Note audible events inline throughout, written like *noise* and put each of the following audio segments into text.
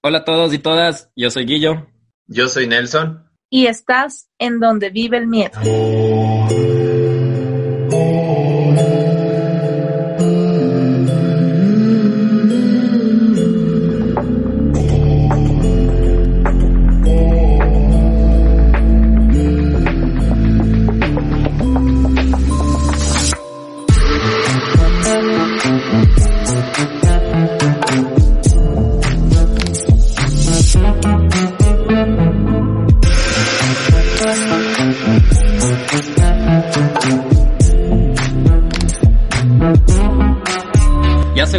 Hola a todos y todas, yo soy Guillo. Yo soy Nelson. Y estás en donde vive el miedo.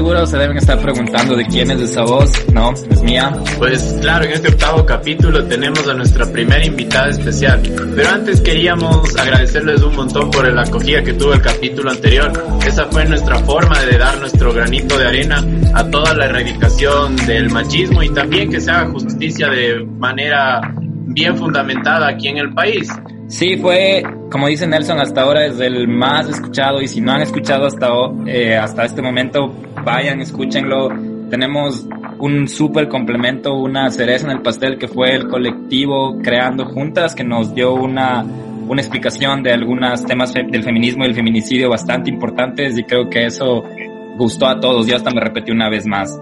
Seguro se deben estar preguntando de quién es esa voz. No, es mía. Pues claro, en este octavo capítulo tenemos a nuestra primera invitada especial. Pero antes queríamos agradecerles un montón por la acogida que tuvo el capítulo anterior. Esa fue nuestra forma de dar nuestro granito de arena a toda la erradicación del machismo y también que se haga justicia de manera bien fundamentada aquí en el país. Sí, fue, como dice Nelson, hasta ahora es el más escuchado y si no han escuchado hasta, eh, hasta este momento, vayan, escúchenlo. Tenemos un súper complemento, una cereza en el pastel que fue el colectivo Creando Juntas que nos dio una, una explicación de algunos temas fe del feminismo y el feminicidio bastante importantes y creo que eso gustó a todos. Yo hasta me repetí una vez más.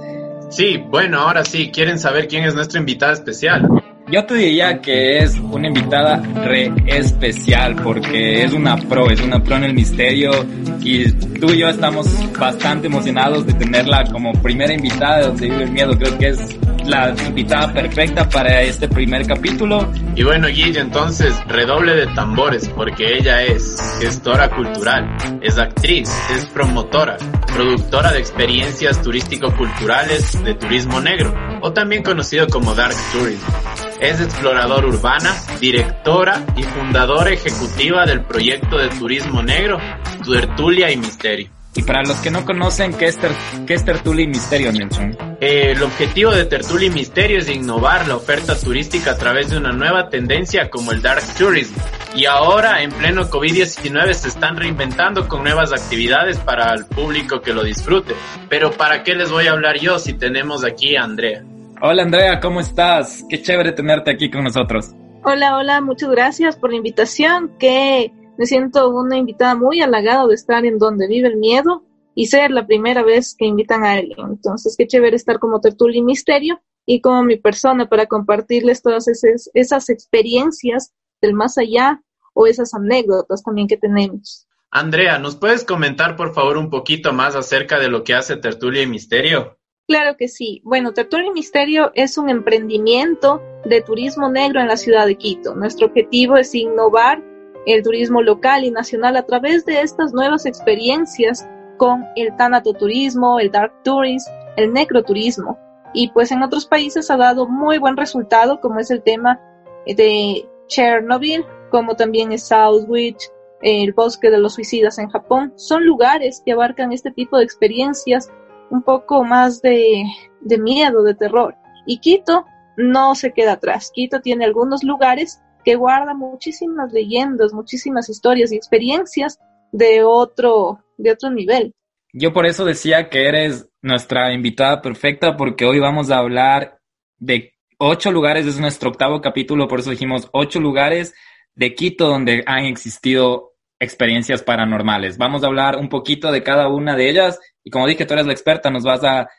Sí, bueno, ahora sí, ¿quieren saber quién es nuestra invitada especial? Yo te diría que es una invitada re especial porque es una pro, es una pro en el misterio y tú y yo estamos bastante emocionados de tenerla como primera invitada de Donde Vive el Miedo. Creo que es la invitada perfecta para este primer capítulo. Y bueno, Guille, entonces redoble de tambores porque ella es gestora cultural, es actriz, es promotora, productora de experiencias turístico-culturales de turismo negro o también conocido como Dark Tourism. Es exploradora urbana, directora y fundadora ejecutiva del proyecto de turismo negro, Tertulia y Misterio. Y para los que no conocen, ¿qué es, ter qué es Tertulia y Misterio, Nelson? Eh, el objetivo de Tertulia y Misterio es innovar la oferta turística a través de una nueva tendencia como el Dark Tourism. Y ahora, en pleno COVID-19, se están reinventando con nuevas actividades para el público que lo disfrute. Pero ¿para qué les voy a hablar yo si tenemos aquí a Andrea? Hola Andrea, ¿cómo estás? Qué chévere tenerte aquí con nosotros. Hola, hola, muchas gracias por la invitación, que me siento una invitada muy halagada de estar en donde vive el miedo y ser la primera vez que invitan a alguien. Entonces, qué chévere estar como tertulia y misterio y como mi persona para compartirles todas esas, esas experiencias del más allá o esas anécdotas también que tenemos. Andrea, ¿nos puedes comentar por favor un poquito más acerca de lo que hace Tertulia y Misterio? Claro que sí. Bueno, Tertulia y Misterio es un emprendimiento de turismo negro en la ciudad de Quito. Nuestro objetivo es innovar el turismo local y nacional a través de estas nuevas experiencias con el tanatoturismo, el dark tourism, el necroturismo. Y pues en otros países ha dado muy buen resultado, como es el tema de Chernobyl, como también es Southwich, el bosque de los suicidas en Japón. Son lugares que abarcan este tipo de experiencias un poco más de, de miedo, de terror. Y Quito no se queda atrás. Quito tiene algunos lugares que guarda muchísimas leyendas, muchísimas historias y experiencias de otro, de otro nivel. Yo por eso decía que eres nuestra invitada perfecta porque hoy vamos a hablar de ocho lugares, es nuestro octavo capítulo, por eso dijimos ocho lugares de Quito donde han existido experiencias paranormales. Vamos a hablar un poquito de cada una de ellas y como dije, tú eres la experta, nos vas a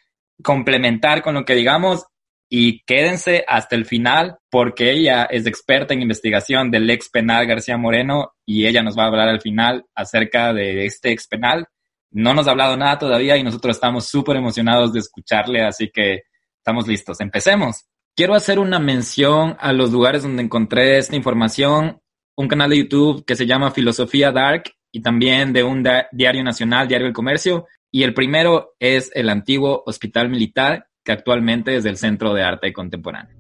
complementar con lo que digamos y quédense hasta el final porque ella es experta en investigación del ex penal García Moreno y ella nos va a hablar al final acerca de este ex penal. No nos ha hablado nada todavía y nosotros estamos súper emocionados de escucharle, así que estamos listos. Empecemos. Quiero hacer una mención a los lugares donde encontré esta información, un canal de YouTube que se llama Filosofía Dark y también de un diario nacional, Diario del Comercio. Y el primero es el antiguo Hospital Militar, que actualmente es el Centro de Arte Contemporáneo.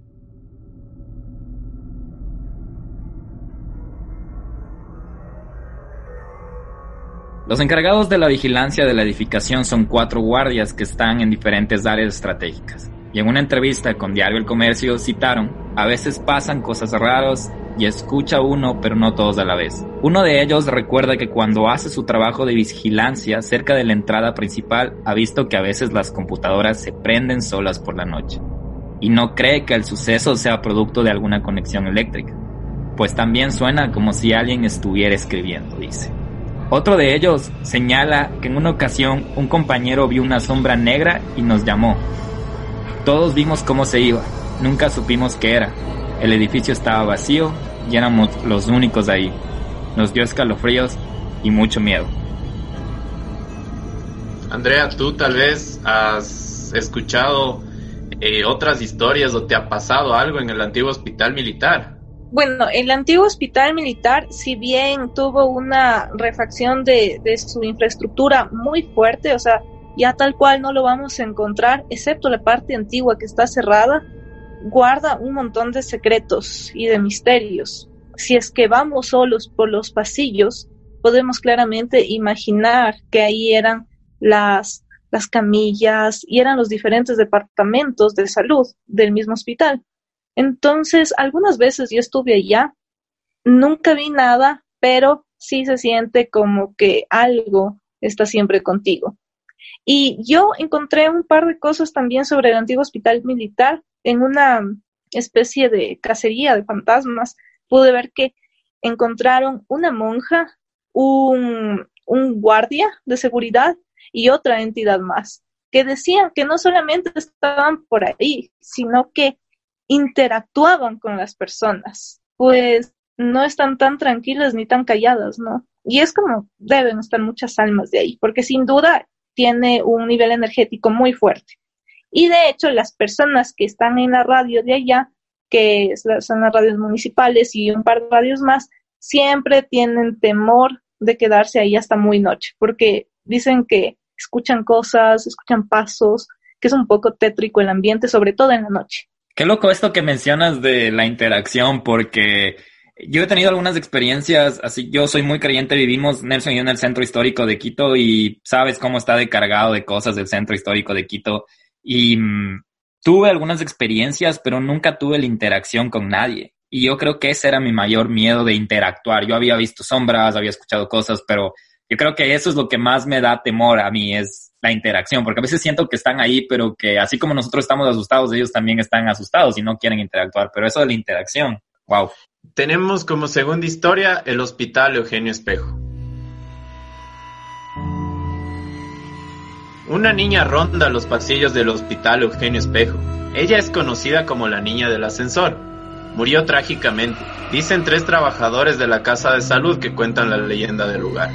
Los encargados de la vigilancia de la edificación son cuatro guardias que están en diferentes áreas estratégicas. En una entrevista con Diario El Comercio citaron, a veces pasan cosas raras y escucha uno, pero no todos a la vez. Uno de ellos recuerda que cuando hace su trabajo de vigilancia cerca de la entrada principal, ha visto que a veces las computadoras se prenden solas por la noche. Y no cree que el suceso sea producto de alguna conexión eléctrica, pues también suena como si alguien estuviera escribiendo, dice. Otro de ellos señala que en una ocasión un compañero vio una sombra negra y nos llamó. Todos vimos cómo se iba, nunca supimos qué era. El edificio estaba vacío y éramos los únicos ahí. Nos dio escalofríos y mucho miedo. Andrea, tú tal vez has escuchado eh, otras historias o te ha pasado algo en el antiguo hospital militar. Bueno, el antiguo hospital militar, si bien tuvo una refacción de, su infraestructura muy fuerte, o sea, ya tal cual no lo vamos a encontrar, excepto la parte antigua que está cerrada, guarda un montón de secretos y de misterios. Si es que vamos solos por los pasillos, podemos claramente imaginar que ahí eran las, las camillas y eran los diferentes departamentos de salud del mismo hospital. Entonces, algunas veces yo estuve allá, nunca vi nada, pero sí se siente como que algo está siempre contigo. Y yo encontré un par de cosas también sobre el antiguo hospital militar en una especie de cacería de fantasmas. Pude ver que encontraron una monja, un, un guardia de seguridad y otra entidad más, que decían que no solamente estaban por ahí, sino que interactuaban con las personas, pues no están tan tranquilas ni tan calladas, ¿no? Y es como deben estar muchas almas de ahí, porque sin duda tiene un nivel energético muy fuerte. Y de hecho, las personas que están en la radio de allá, que son las radios municipales y un par de radios más, siempre tienen temor de quedarse ahí hasta muy noche, porque dicen que escuchan cosas, escuchan pasos, que es un poco tétrico el ambiente, sobre todo en la noche. Qué loco esto que mencionas de la interacción, porque yo he tenido algunas experiencias, así yo soy muy creyente, vivimos Nelson y yo en el centro histórico de Quito y sabes cómo está de cargado de cosas del centro histórico de Quito y mm, tuve algunas experiencias, pero nunca tuve la interacción con nadie. Y yo creo que ese era mi mayor miedo de interactuar. Yo había visto sombras, había escuchado cosas, pero yo creo que eso es lo que más me da temor a mí, es la interacción, porque a veces siento que están ahí, pero que así como nosotros estamos asustados, ellos también están asustados y no quieren interactuar, pero eso de la interacción, wow. Tenemos como segunda historia el Hospital Eugenio Espejo. Una niña ronda los pasillos del Hospital Eugenio Espejo. Ella es conocida como la niña del ascensor. Murió trágicamente. Dicen tres trabajadores de la casa de salud que cuentan la leyenda del lugar.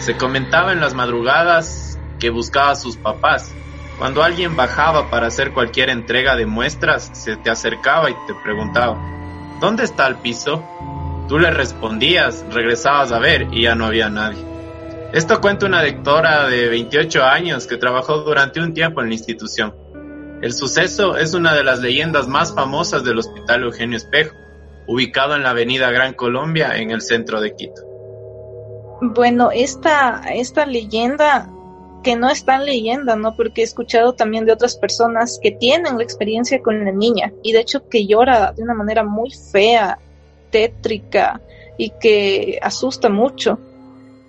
Se comentaba en las madrugadas que buscaba a sus papás. Cuando alguien bajaba para hacer cualquier entrega de muestras, se te acercaba y te preguntaba, ¿dónde está el piso? Tú le respondías, regresabas a ver y ya no había nadie. Esto cuenta una lectora de 28 años que trabajó durante un tiempo en la institución. El suceso es una de las leyendas más famosas del Hospital Eugenio Espejo, ubicado en la avenida Gran Colombia en el centro de Quito. Bueno, esta, esta leyenda que no están leyendo, ¿no? Porque he escuchado también de otras personas que tienen la experiencia con la niña y de hecho que llora de una manera muy fea, tétrica y que asusta mucho.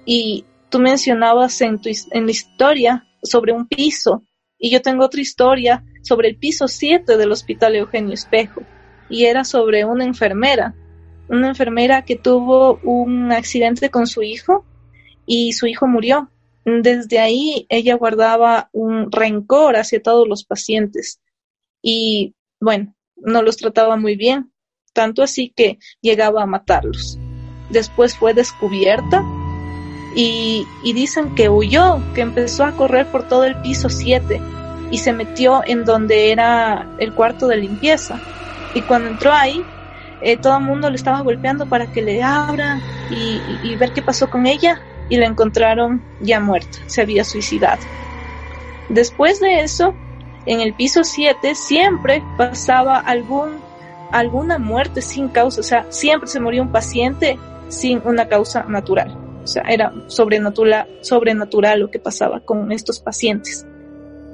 Y tú mencionabas en, tu, en la historia sobre un piso y yo tengo otra historia sobre el piso 7 del Hospital Eugenio Espejo y era sobre una enfermera, una enfermera que tuvo un accidente con su hijo y su hijo murió desde ahí ella guardaba un rencor hacia todos los pacientes y bueno, no los trataba muy bien, tanto así que llegaba a matarlos. Después fue descubierta y, dicen que huyó, que empezó a correr por todo el piso 7 y se metió en donde era el cuarto de limpieza. Y cuando entró ahí, eh, todo el mundo le estaba golpeando para que le abra y ver qué pasó con ella y la encontraron ya muerta, se había suicidado. Después de eso, en el piso 7 siempre pasaba algún, alguna muerte sin causa, o sea, siempre se moría un paciente sin una causa natural. O sea, era sobrenatural, sobrenatural lo que pasaba con estos pacientes.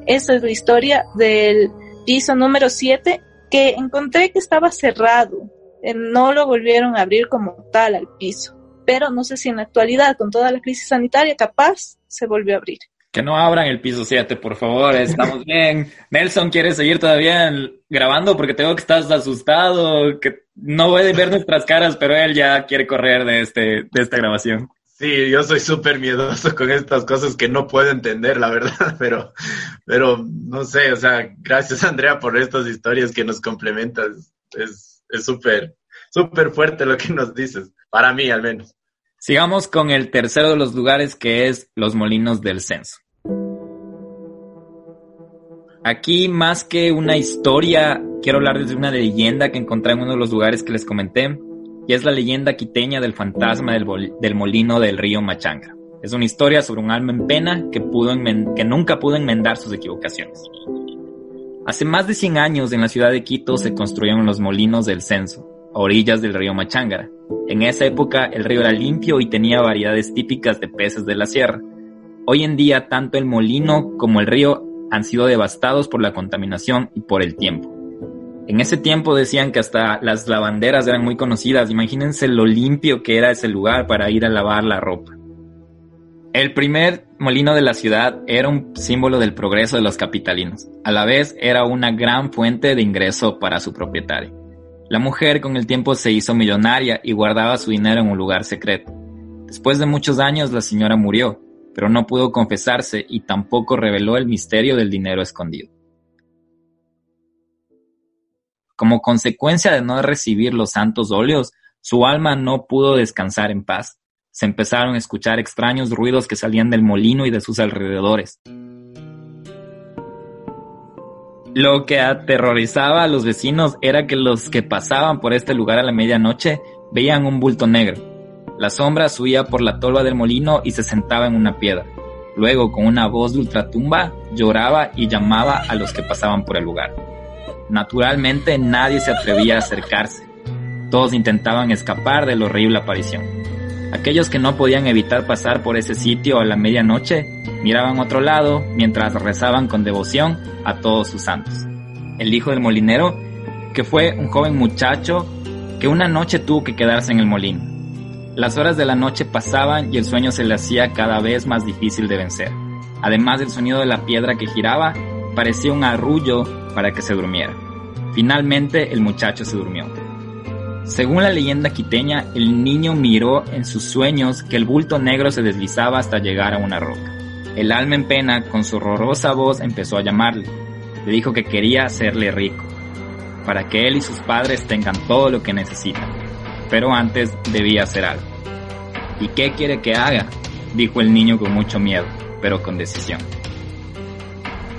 Esa es la historia del piso número 7 que encontré que estaba cerrado. Eh, no lo volvieron a abrir como tal al piso. Pero no sé si en la actualidad, con toda la crisis sanitaria, capaz se volvió a abrir. Que no abran el piso 7, por favor, estamos *laughs* bien. Nelson quiere seguir todavía grabando porque tengo que estás asustado, que no puede ver nuestras caras, pero él ya quiere correr de, este, de esta grabación. Sí, yo soy súper miedoso con estas cosas que no puedo entender, la verdad, *laughs* pero, pero no sé, o sea, gracias Andrea por estas historias que nos complementas. Es súper, súper fuerte lo que nos dices, para mí al menos. Sigamos con el tercero de los lugares que es los molinos del censo. Aquí, más que una historia, quiero hablar de una leyenda que encontré en uno de los lugares que les comenté, y es la leyenda quiteña del fantasma del, molino del río Machanga. Es una historia sobre un alma en pena que, pudo que nunca pudo enmendar sus equivocaciones. Hace más de 100 años en la ciudad de Quito se construyeron los molinos del censo, orillas del río Machangara. En esa época el río era limpio y tenía variedades típicas de peces de la sierra. Hoy en día tanto el molino como el río han sido devastados por la contaminación y por el tiempo. En ese tiempo decían que hasta las lavanderas eran muy conocidas. Imagínense lo limpio que era ese lugar para ir a lavar la ropa. El primer molino de la ciudad era un símbolo del progreso de los capitalinos. A la vez era una gran fuente de ingreso para su propietario. La mujer con el tiempo se hizo millonaria y guardaba su dinero en un lugar secreto. Después de muchos años la señora murió pero no pudo confesarse y tampoco reveló el misterio del dinero escondido. Como consecuencia de no recibir los santos óleos, su alma no pudo descansar en paz. Se empezaron a escuchar extraños ruidos que salían del molino y de sus alrededores. Lo que aterrorizaba a los vecinos era que los que pasaban por este lugar a la medianoche veían un bulto negro la sombra subía por la tolva del molino y se sentaba en una piedra. Luego, con una voz de ultratumba, lloraba y llamaba a los que pasaban por el lugar. Naturalmente, nadie se atrevía a acercarse. Todos intentaban escapar de la horrible aparición. Aquellos que no podían evitar pasar por ese sitio a la medianoche miraban otro lado mientras rezaban con devoción a todos sus santos. El hijo del molinero, que fue un joven muchacho que una noche tuvo que quedarse en el molino las horas de la noche pasaban y el sueño se le hacía cada vez más difícil de vencer. Además del sonido de la piedra que giraba, parecía un arrullo para que se durmiera. Finalmente el muchacho se durmió. Según la leyenda quiteña, el niño miró en sus sueños que el bulto negro se deslizaba hasta llegar a una roca. El alma en pena, con su horrorosa voz, empezó a llamarle. Le dijo que quería hacerle rico, para que él y sus padres tengan todo lo que necesitan pero antes debía hacer algo. ¿Y qué quiere que haga? dijo el niño con mucho miedo, pero con decisión.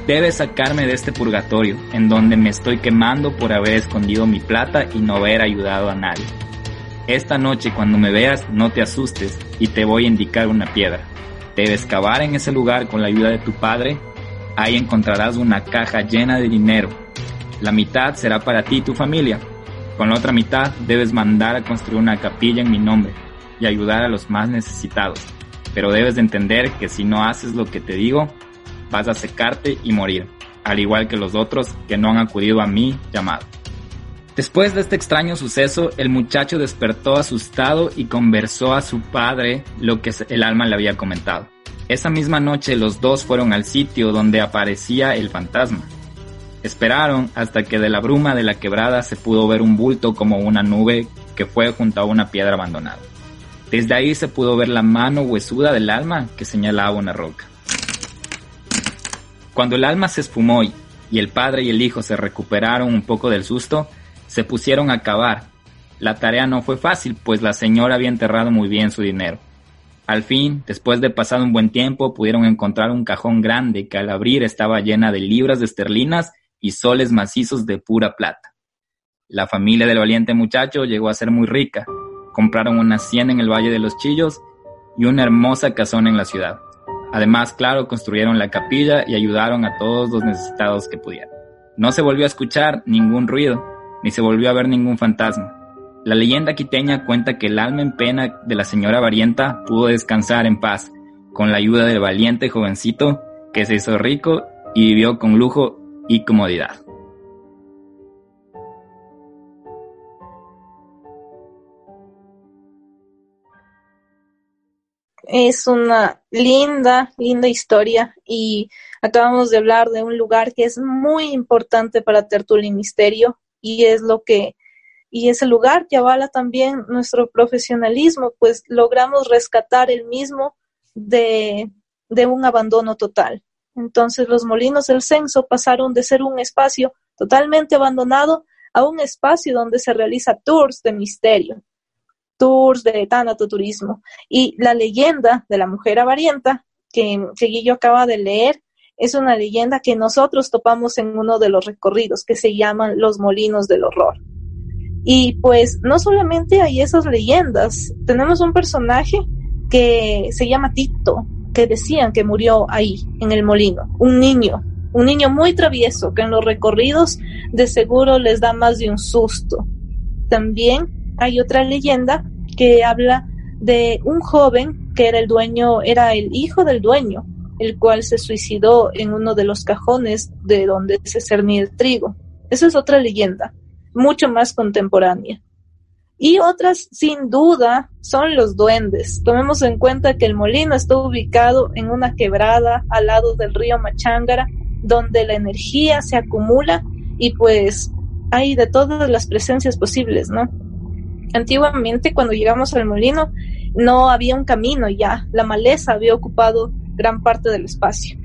Debes sacarme de este purgatorio, en donde me estoy quemando por haber escondido mi plata y no haber ayudado a nadie. Esta noche cuando me veas no te asustes y te voy a indicar una piedra. Debes cavar en ese lugar con la ayuda de tu padre. Ahí encontrarás una caja llena de dinero. La mitad será para ti y tu familia, con la otra mitad debes mandar a construir una capilla en mi nombre y ayudar a los más necesitados. Pero debes de entender que si no haces lo que te digo, vas a secarte y morir, al igual que los otros que no han acudido a mi llamado. Después de este extraño suceso, el muchacho despertó asustado y conversó a su padre lo que el alma le había comentado. Esa misma noche los dos fueron al sitio donde aparecía el fantasma Esperaron hasta que de la bruma de la quebrada se pudo ver un bulto como una nube que fue junto a una piedra abandonada. Desde ahí se pudo ver la mano huesuda del alma que señalaba una roca. Cuando el alma se esfumó y el padre y el hijo se recuperaron un poco del susto, se pusieron a cavar. La tarea no fue fácil, pues la señora había enterrado muy bien su dinero. Al fin, después de pasar un buen tiempo, pudieron encontrar un cajón grande que al abrir estaba llena de libras de esterlinas y soles macizos de pura plata. La familia del valiente muchacho llegó a ser muy rica. Compraron una hacienda en el Valle de los Chillos y una hermosa casona en la ciudad. Además, claro, construyeron la capilla y ayudaron a todos los necesitados que pudieran. No se volvió a escuchar ningún ruido, ni se volvió a ver ningún fantasma. La leyenda quiteña cuenta que el alma en pena de la señora Varienta pudo descansar en paz, con la ayuda del valiente jovencito que se hizo rico y vivió con lujo y comodidad. Es una linda, linda historia y acabamos de hablar de un lugar que es muy importante para Tertulia Misterio y es lo que y ese lugar que avala también nuestro profesionalismo, pues logramos rescatar el mismo de, de un abandono total. Entonces los molinos del censo pasaron de ser un espacio totalmente abandonado a un espacio donde se realiza tours de misterio, tours de tanatoturismo. Y la leyenda de la mujer avarienta, que, que Guillo acaba de leer, es una leyenda que nosotros topamos en uno de los recorridos que se llaman los molinos del horror. Y pues no solamente hay esas leyendas, tenemos un personaje que se llama Tito, que decían que murió ahí, en el molino, un niño, un niño muy travieso que en los recorridos de seguro les da más de un susto. También hay otra leyenda que habla de un joven que era el dueño, era el hijo del dueño, el cual se suicidó en uno de los cajones de donde se cernía el trigo. Esa es otra leyenda, mucho más contemporánea. Y otras, sin duda, son los duendes. Tomemos en cuenta que el molino está ubicado en una quebrada al lado del río Machángara, donde la energía se acumula y pues hay de todas las presencias posibles, ¿no? Antiguamente, cuando llegamos al molino, no había un camino ya, la maleza había ocupado gran parte del espacio.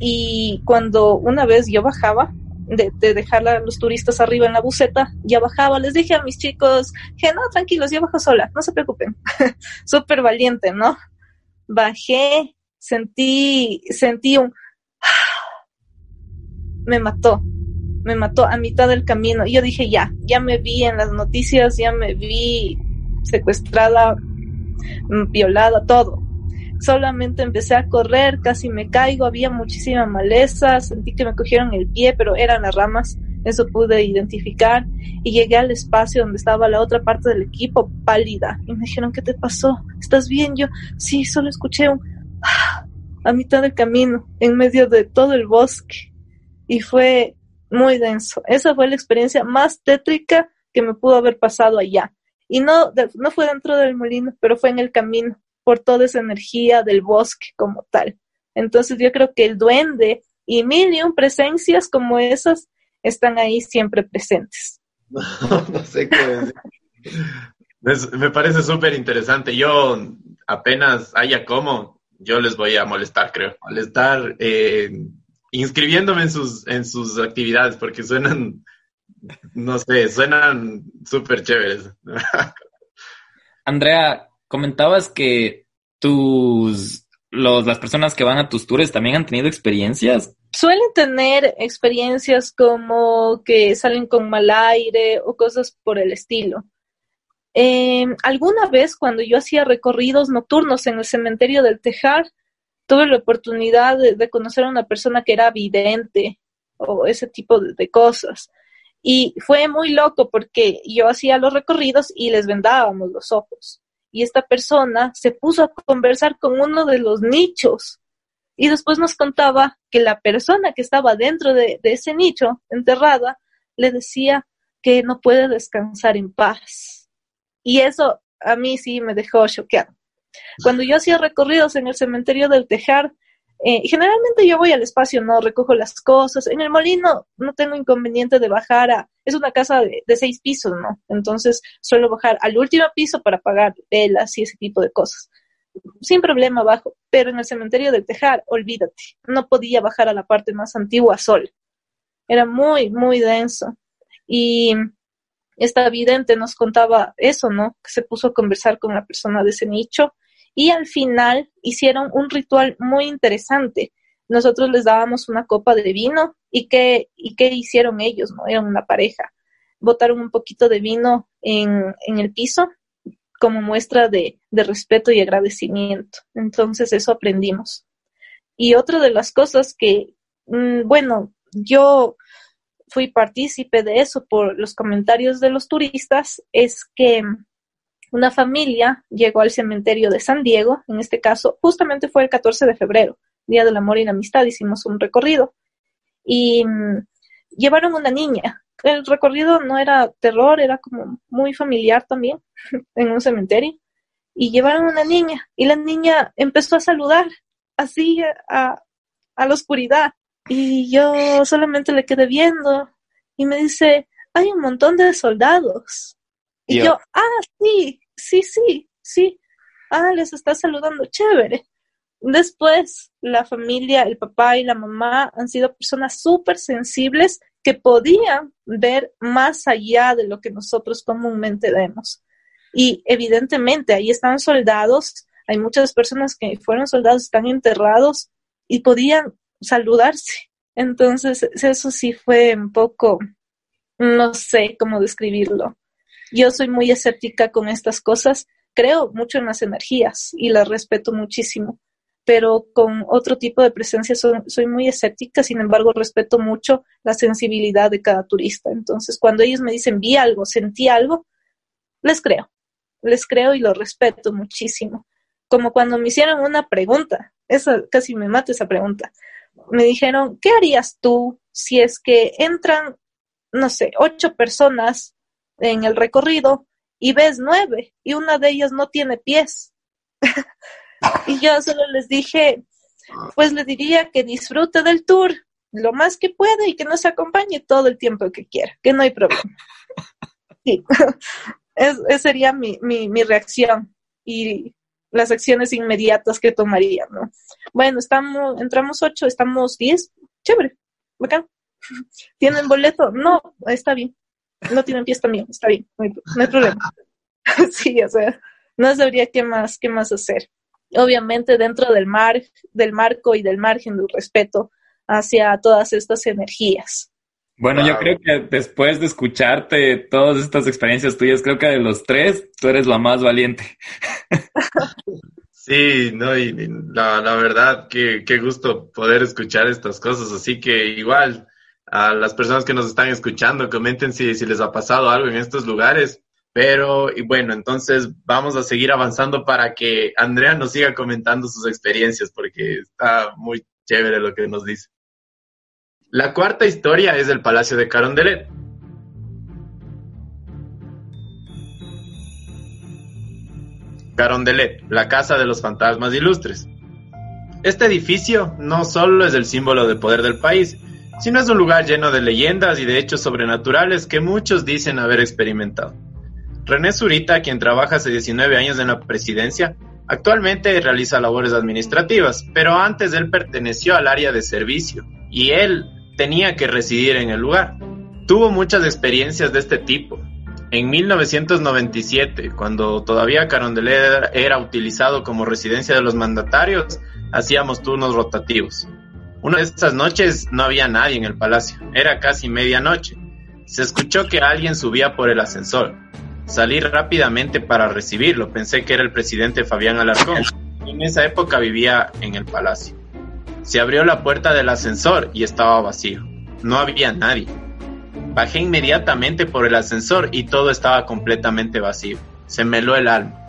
Y cuando una vez yo bajaba, de, dejar a los turistas arriba en la buceta, ya bajaba, les dije a mis chicos, que no, tranquilos, yo bajo sola, no se preocupen. *laughs* Súper valiente, ¿no? Bajé, sentí, sentí un... *sighs* me mató, me mató a mitad del camino. Y yo dije, ya, ya me vi en las noticias, ya me vi secuestrada, mm, violada, todo solamente empecé a correr, casi me caigo, había muchísima maleza, sentí que me cogieron el pie, pero eran las ramas, eso pude identificar y llegué al espacio donde estaba la otra parte del equipo, pálida, y me dijeron, ¿qué te pasó? ¿Estás bien? Yo, sí, solo escuché un a mitad del camino, en medio de todo el bosque, y fue muy denso. Esa fue la experiencia más tétrica que me pudo haber pasado allá. Y no, no fue dentro del molino, pero fue en el camino por toda esa energía del bosque como tal. Entonces yo creo que el duende y mil y un presencias como esas están ahí siempre presentes. *laughs* no sé qué decir. me parece súper interesante. Yo apenas haya como, yo les voy a molestar, creo. Molestar eh, inscribiéndome en sus, en sus actividades porque suenan, no sé, suenan súper chéveres. *laughs* Andrea, comentabas que tus los, las personas que van a tus tours también han tenido experiencias. Suelen tener experiencias como que salen con mal aire o cosas por el estilo. Em, alguna vez cuando yo hacía recorridos nocturnos en el cementerio del Tejar, tuve la oportunidad de, conocer a una persona que era vidente o ese tipo de cosas. Y fue muy loco porque yo hacía los recorridos y les vendábamos los ojos y esta persona se puso a conversar con uno de los nichos y después nos contaba que la persona que estaba dentro de, ese nicho, enterrada, le decía que no puede descansar en paz. Y eso a mí sí me dejó choqueado. Cuando yo hacía recorridos en el cementerio del Tejar, eh, generalmente yo voy al espacio, no recojo las cosas. En el molino no tengo inconveniente de bajar a, es una casa de, seis pisos, ¿no? Entonces suelo bajar al último piso para pagar velas y ese tipo de cosas. Sin problema bajo, pero en el cementerio del Tejar, olvídate, no podía bajar a la parte más antigua sol. Era muy, muy denso. Y esta vidente nos contaba eso, ¿no? Que se puso a conversar con la persona de ese nicho y al final hicieron un ritual muy interesante. Nosotros les dábamos una copa de vino y qué, y qué hicieron ellos, ¿no? Eran una pareja. Botaron un poquito de vino en, en el piso como muestra de, de respeto y agradecimiento. Entonces eso aprendimos. Y otra de las cosas que, mm, bueno, yo fui partícipe de eso por los comentarios de los turistas, es que una familia llegó al cementerio de San Diego, en este caso, justamente fue el 14 de febrero, Día del Amor y la Amistad, hicimos un recorrido y mm, llevaron una niña. El recorrido no era terror, era como muy familiar también, *laughs* en un cementerio. Y llevaron una niña y la niña empezó a saludar así a, a la oscuridad. Y yo solamente le quedé viendo y me dice, hay un montón de soldados. Y yo, ah, sí, sí, sí, sí. Ah, les está saludando, chévere. Después, la familia, el papá y la mamá han sido personas súper sensibles que podían ver más allá de lo que nosotros comúnmente vemos. Y evidentemente ahí están soldados, hay muchas personas que fueron soldados, están enterrados y podían saludarse. Entonces, eso sí fue un poco, no sé cómo describirlo. Yo soy muy escéptica con estas cosas, creo mucho en las energías y las respeto muchísimo, pero con otro tipo de presencia soy, muy escéptica, sin embargo respeto mucho la sensibilidad de cada turista. Entonces, cuando ellos me dicen vi algo, sentí algo, les creo, les creo y lo respeto muchísimo. Como cuando me hicieron una pregunta, esa casi me mata esa pregunta. Me dijeron, ¿qué harías tú si es que entran, no sé, ocho personas en el recorrido y ves nueve y una de ellas no tiene pies? *laughs* y yo solo les dije, pues le diría que disfrute del tour lo más que pueda y que nos acompañe todo el tiempo que quiera, que no hay problema. Sí, *laughs* esa sería mi, mi, mi reacción. Y las acciones inmediatas que tomaría, ¿no? Bueno, estamos, entramos ocho, estamos diez, chévere, bacán. *laughs* ¿Tienen boleto? No, está bien. No tienen pies también, está bien, no hay, problema. *laughs* sí, o sea, no sabría qué más, qué más hacer. Obviamente dentro del mar, del marco y del margen del respeto hacia todas estas energías. Bueno, yo creo que después de escucharte todas estas experiencias tuyas, creo que de los tres, tú eres la más valiente. *laughs* Sí, no, y, la, la, verdad, que qué gusto poder escuchar estas cosas. Así que igual, a las personas que nos están escuchando, comenten si, si les ha pasado algo en estos lugares. Pero, y bueno, entonces vamos a seguir avanzando para que Andrea nos siga comentando sus experiencias, porque está muy chévere lo que nos dice. La cuarta historia es del Palacio de Carondelet. Carondelet, la casa de los fantasmas ilustres. Este edificio no solo es el símbolo de poder del país, sino es un lugar lleno de leyendas y de hechos sobrenaturales que muchos dicen haber experimentado. René Zurita, quien trabaja hace 19 años en la presidencia, actualmente realiza labores administrativas, pero antes él perteneció al área de servicio y él tenía que residir en el lugar. Tuvo muchas experiencias de este tipo. En 1997, cuando todavía Carondelet era utilizado como residencia de los mandatarios, hacíamos turnos rotativos. Una de esas noches no había nadie en el palacio, era casi medianoche. Se escuchó que alguien subía por el ascensor. Salí rápidamente para recibirlo, pensé que era el presidente Fabián Alarcón. En esa época vivía en el palacio. Se abrió la puerta del ascensor y estaba vacío. No había nadie. Bajé inmediatamente por el ascensor y todo estaba completamente vacío. Se me heló el alma.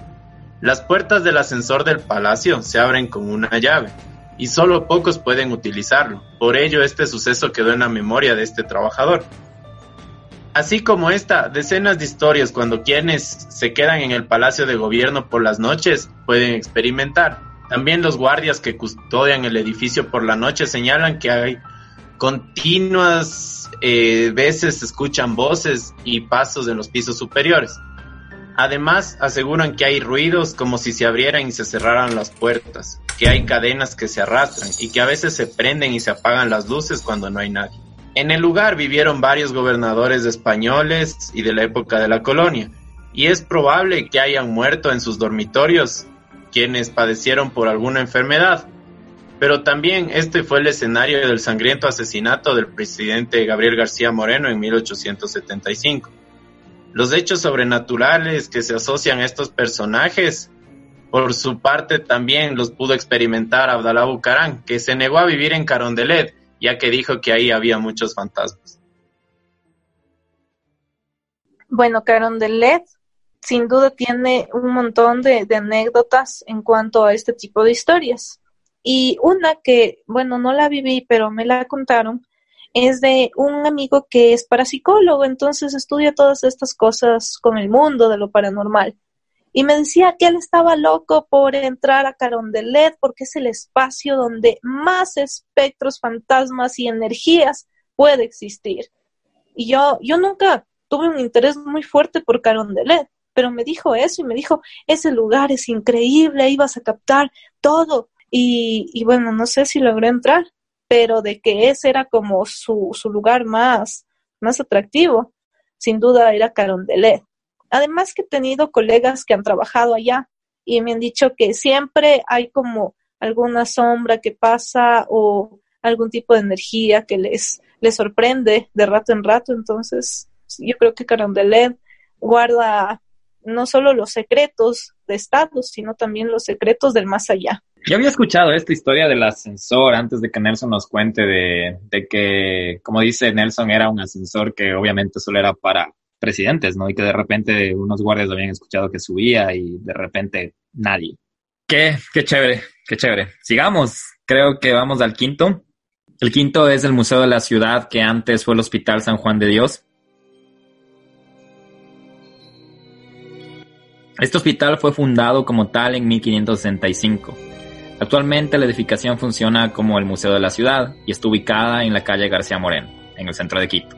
Las puertas del ascensor del palacio se abren con una llave y solo pocos pueden utilizarlo. Por ello este suceso quedó en la memoria de este trabajador. Así como esta, decenas de historias cuando quienes se quedan en el palacio de gobierno por las noches pueden experimentar. También los guardias que custodian el edificio por la noche señalan que hay continuas eh, veces se escuchan voces y pasos en los pisos superiores. Además, aseguran que hay ruidos como si se abrieran y se cerraran las puertas, que hay cadenas que se arrastran y que a veces se prenden y se apagan las luces cuando no hay nadie. En el lugar vivieron varios gobernadores españoles y de la época de la colonia, y es probable que hayan muerto en sus dormitorios quienes padecieron por alguna enfermedad. Pero también este fue el escenario del sangriento asesinato del presidente Gabriel García Moreno en 1875. Los hechos sobrenaturales que se asocian a estos personajes Por su parte, también los pudo experimentar Abdalá Bucaram, que se negó a vivir en Carondelet, ya que dijo que ahí había muchos fantasmas. Bueno, Carondelet sin duda tiene un montón de, de, anécdotas en cuanto a este tipo de historias. Y una que, bueno, no la viví, pero me la contaron, es de un amigo que es parapsicólogo, entonces estudia todas estas cosas con el mundo de lo paranormal. Y me decía que él estaba loco por entrar a Carondelet porque es el espacio donde más espectros, fantasmas y energías puede existir. Y yo, yo nunca tuve un interés muy fuerte por Carondelet, pero me dijo eso y me dijo, ese lugar es increíble, ibas a captar todo. Y, y bueno, no sé si logré entrar, pero de que ese era como su, su lugar más, más atractivo, sin duda era Carondelet. Además que he tenido colegas que han trabajado allá y me han dicho que siempre hay como alguna sombra que pasa o algún tipo de energía que les, les sorprende de rato en rato. Entonces, yo creo que Carondelet guarda no solo los secretos de estados, sino también los secretos del más allá. Yo había escuchado esta historia del ascensor antes de que Nelson nos cuente de, de, que, como dice Nelson, era un ascensor que obviamente solo era para presidentes, ¿no? Y que de repente unos guardias habían escuchado que subía y de repente nadie. Qué, qué chévere, qué chévere. Sigamos, creo que vamos al quinto. El quinto es el Museo de la Ciudad, que antes fue el Hospital San Juan de Dios. Este hospital fue fundado como tal en 1565. Actualmente la edificación funciona como el Museo de la Ciudad y está ubicada en la calle García Moreno, en el centro de Quito.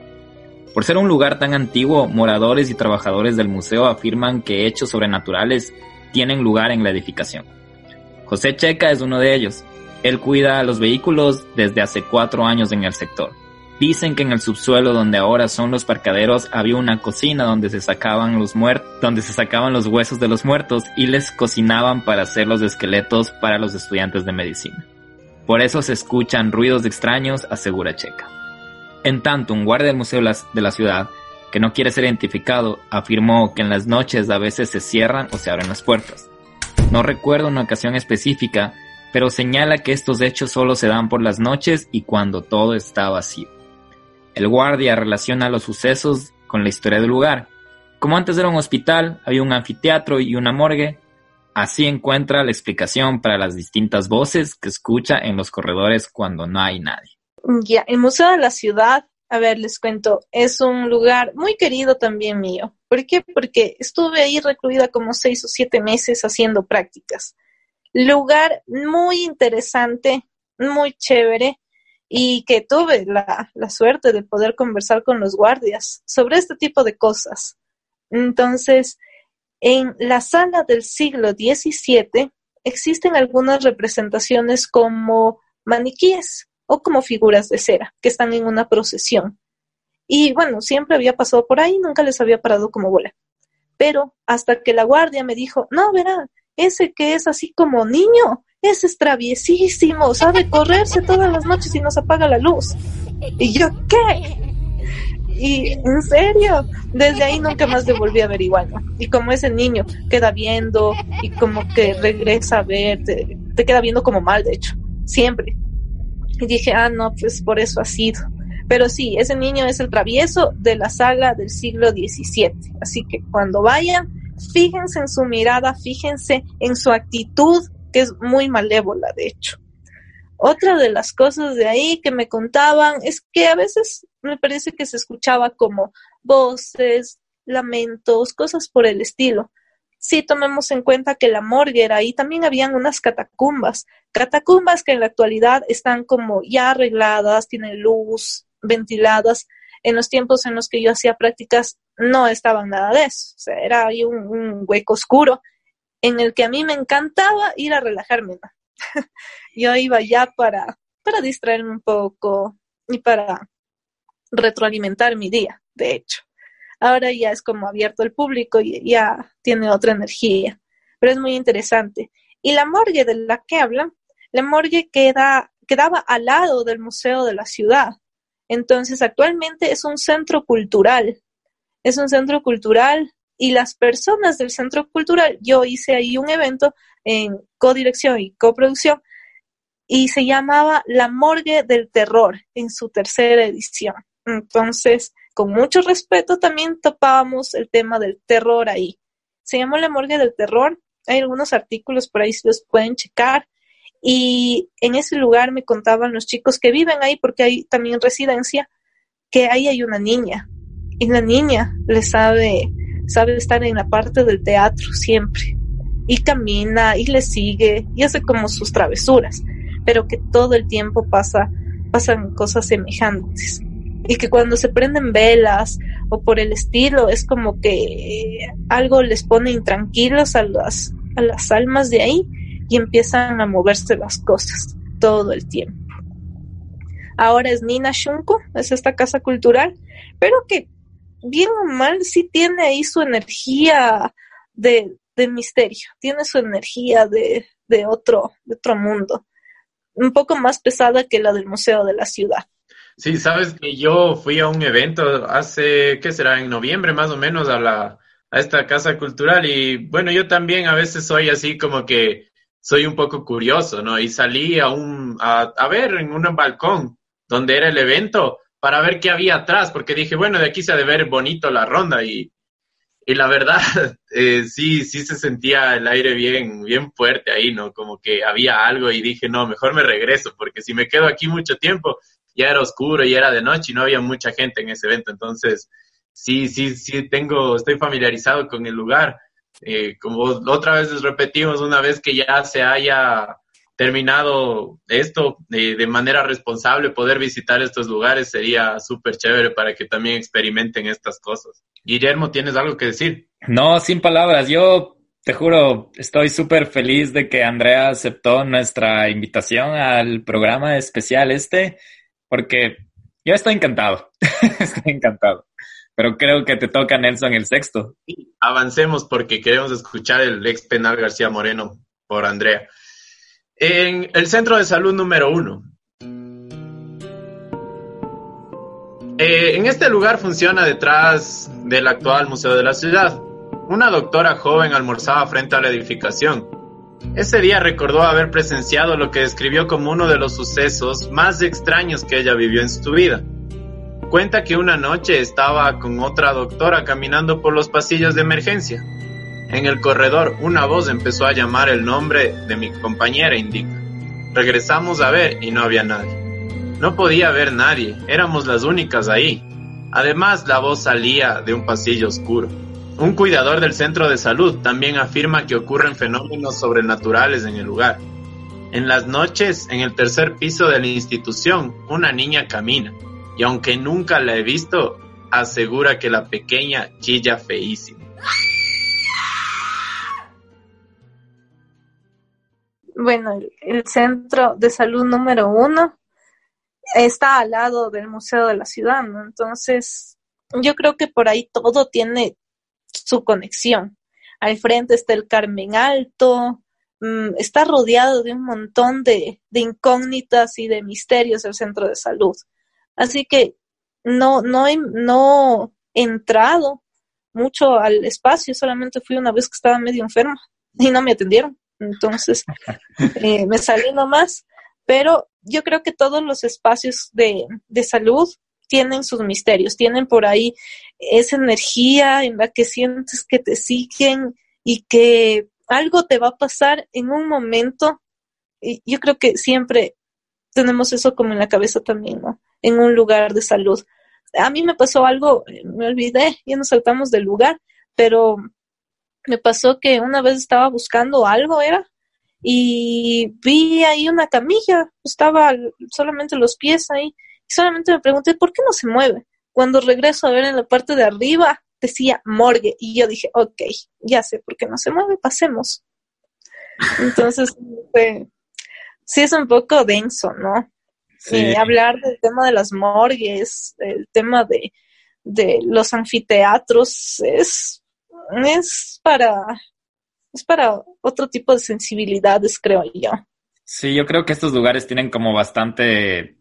Por ser un lugar tan antiguo, moradores y trabajadores del museo afirman que hechos sobrenaturales tienen lugar en la edificación. José Checa es uno de ellos. Él cuida los vehículos desde hace cuatro años en el sector. Dicen que en el subsuelo donde ahora son los parcaderos había una cocina donde se sacaban los muertos, donde se sacaban los huesos de los muertos y les cocinaban para hacer los esqueletos para los estudiantes de medicina. Por eso se escuchan ruidos extraños, asegura Checa. En tanto, un guardia del Museo de la Ciudad, que no quiere ser identificado, afirmó que en las noches a veces se cierran o se abren las puertas. No recuerdo una ocasión específica, pero señala que estos hechos solo se dan por las noches y cuando todo está vacío. El guardia relaciona los sucesos con la historia del lugar. Como antes era un hospital, había un anfiteatro y una morgue, así encuentra la explicación para las distintas voces que escucha en los corredores cuando no hay nadie. Ya, el Museo de la Ciudad, a ver, les cuento, es un lugar muy querido también mío. ¿Por qué? Porque estuve ahí recluida como seis o siete meses haciendo prácticas. Lugar muy interesante, muy chévere y que tuve la, suerte de poder conversar con los guardias sobre este tipo de cosas. Entonces, en la sala del siglo XVII existen algunas representaciones como maniquíes o como figuras de cera que están en una procesión. Y bueno, siempre había pasado por ahí, nunca les había parado como bola. Pero hasta que la guardia me dijo, no, verá, ese que es así como niño, ese es traviesísimo, sabe correrse todas las noches y nos apaga la luz. Y yo, ¿qué? Y en serio, desde ahí nunca más devolví a ver igual. Y como ese niño queda viendo y como que regresa a ver, te, te queda viendo como mal, de hecho, siempre. Y dije, ah, no, pues por eso ha sido. Pero sí, ese niño es el travieso de la saga del siglo XVII. Así que cuando vayan, fíjense en su mirada, fíjense en su actitud, que es muy malévola, de hecho. Otra de las cosas de ahí que me contaban es que a veces me parece que se escuchaba como voces, lamentos, cosas por el estilo sí tomemos en cuenta que la morgue era ahí, también habían unas catacumbas, catacumbas que en la actualidad están como ya arregladas, tienen luz, ventiladas. En los tiempos en los que yo hacía prácticas no estaban nada de eso, o sea, era ahí un, hueco oscuro en el que a mí me encantaba ir a relajarme. *laughs* yo iba ya para, para distraerme un poco y para retroalimentar mi día, de hecho. Ahora ya es como abierto al público y ya tiene otra energía, pero es muy interesante. Y la morgue de la que habla, la morgue queda, quedaba al lado del Museo de la Ciudad. Entonces, actualmente es un centro cultural. Es un centro cultural y las personas del centro cultural, yo hice ahí un evento en codirección y coproducción, y se llamaba La Morgue del Terror en su tercera edición. Entonces, con mucho respeto también topábamos el tema del terror ahí. Se llamó La Morgue del Terror. Hay algunos artículos por ahí si los pueden checar. Y en ese lugar me contaban los chicos que viven ahí, porque hay también residencia, que ahí hay una niña. Y la niña le sabe, sabe estar en la parte del teatro siempre. Y camina y le sigue y hace como sus travesuras, pero que todo el tiempo pasa, pasan cosas semejantes y que cuando se prenden velas o por el estilo es como que algo les pone intranquilos a las, a las almas de ahí y empiezan a moverse las cosas todo el tiempo. Ahora es Nina Shunko, es esta casa cultural, pero que bien o mal sí tiene ahí su energía de, de misterio, tiene su energía de, de, otro, de otro mundo, un poco más pesada que la del Museo de la Ciudad. Sí, sabes que yo fui a un evento hace, ¿qué será? En noviembre más o menos a la a esta casa cultural y bueno, yo también a veces soy así como que soy un poco curioso, ¿no? Y salí a un a, a ver en un balcón donde era el evento para ver qué había atrás, porque dije, bueno, de aquí se ha de ver bonito la ronda y, y la verdad, *laughs* eh, sí, sí se sentía el aire bien, bien fuerte ahí, ¿no? Como que había algo y dije, no, mejor me regreso, porque si me quedo aquí mucho tiempo, ya era oscuro y era de noche y no había mucha gente en ese evento. Entonces, sí, sí, sí, tengo, estoy familiarizado con el lugar. Eh, como otra vez les repetimos, una vez que ya se haya terminado esto eh, de manera responsable, poder visitar estos lugares sería súper chévere para que también experimenten estas cosas. Guillermo, ¿tienes algo que decir? No, sin palabras. Yo te juro, estoy súper feliz de que Andrea aceptó nuestra invitación al programa especial este porque yo estoy encantado, *laughs* estoy encantado. Pero creo que te toca Nelson el sexto. Avancemos porque queremos escuchar el ex penal García Moreno por Andrea. En el centro de salud número uno. Eh, en este lugar funciona detrás del actual Museo de la Ciudad. Una doctora joven almorzaba frente a la edificación ese día recordó haber presenciado lo que describió como uno de los sucesos más extraños que ella vivió en su vida. Cuenta que una noche estaba con otra doctora caminando por los pasillos de emergencia. En el corredor una voz empezó a llamar el nombre de mi compañera, indica. Regresamos a ver y no había nadie. No podía haber nadie, éramos las únicas ahí. Además, la voz salía de un pasillo oscuro. Un cuidador del centro de salud también afirma que ocurren fenómenos sobrenaturales en el lugar. En las noches, en el tercer piso de la institución, una niña camina, y aunque nunca la he visto, asegura que la pequeña chilla feísimo. Bueno, el centro de salud número uno está al lado del Museo de la Ciudad, ¿no? Entonces, yo creo que por ahí todo tiene su conexión. Al frente está el Carmen Alto, mm, está rodeado de un montón de, incógnitas y de misterios el centro de salud. Así que no, no, he, no he entrado mucho al espacio, solamente fui una vez que estaba medio enferma y no me atendieron. Entonces eh, me salí nomás, pero yo creo que todos los espacios de, de salud tienen sus misterios, tienen por ahí esa energía en la que sientes que te siguen y que algo te va a pasar en un momento. Y yo creo que siempre tenemos eso como en la cabeza también, ¿no? En un lugar de salud. A mí me pasó algo, me olvidé, ya nos saltamos del lugar, pero me pasó que una vez estaba buscando algo, era, y vi ahí una camilla, estaba solamente los pies ahí, y solamente me pregunté, ¿por qué no se mueve? Cuando regreso a ver en la parte de arriba, decía morgue. Y yo dije, ok, ya sé por qué no se mueve, pasemos. Entonces, *laughs* sí es un poco denso, ¿no? Sí. Eh, hablar del tema de las morgues, el tema de, de los anfiteatros, es, es para es para otro tipo de sensibilidades, creo yo. Sí, yo creo que estos lugares tienen como bastante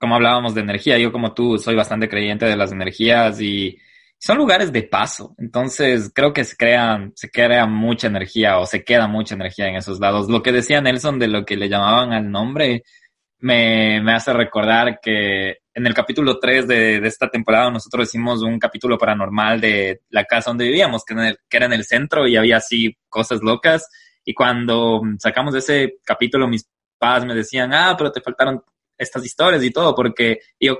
como hablábamos de energía, yo como tú soy bastante creyente de las energías y, son lugares de paso, entonces creo que se crea, se crea mucha energía o se queda mucha energía en esos lados. Lo que decía Nelson de lo que le llamaban al nombre me, me hace recordar que en el capítulo 3 de, de, esta temporada nosotros hicimos un capítulo paranormal de la casa donde vivíamos, que, que era en el centro y había así cosas locas. Y cuando sacamos ese capítulo, mis padres me decían, ah, pero te faltaron estas historias y todo, porque yo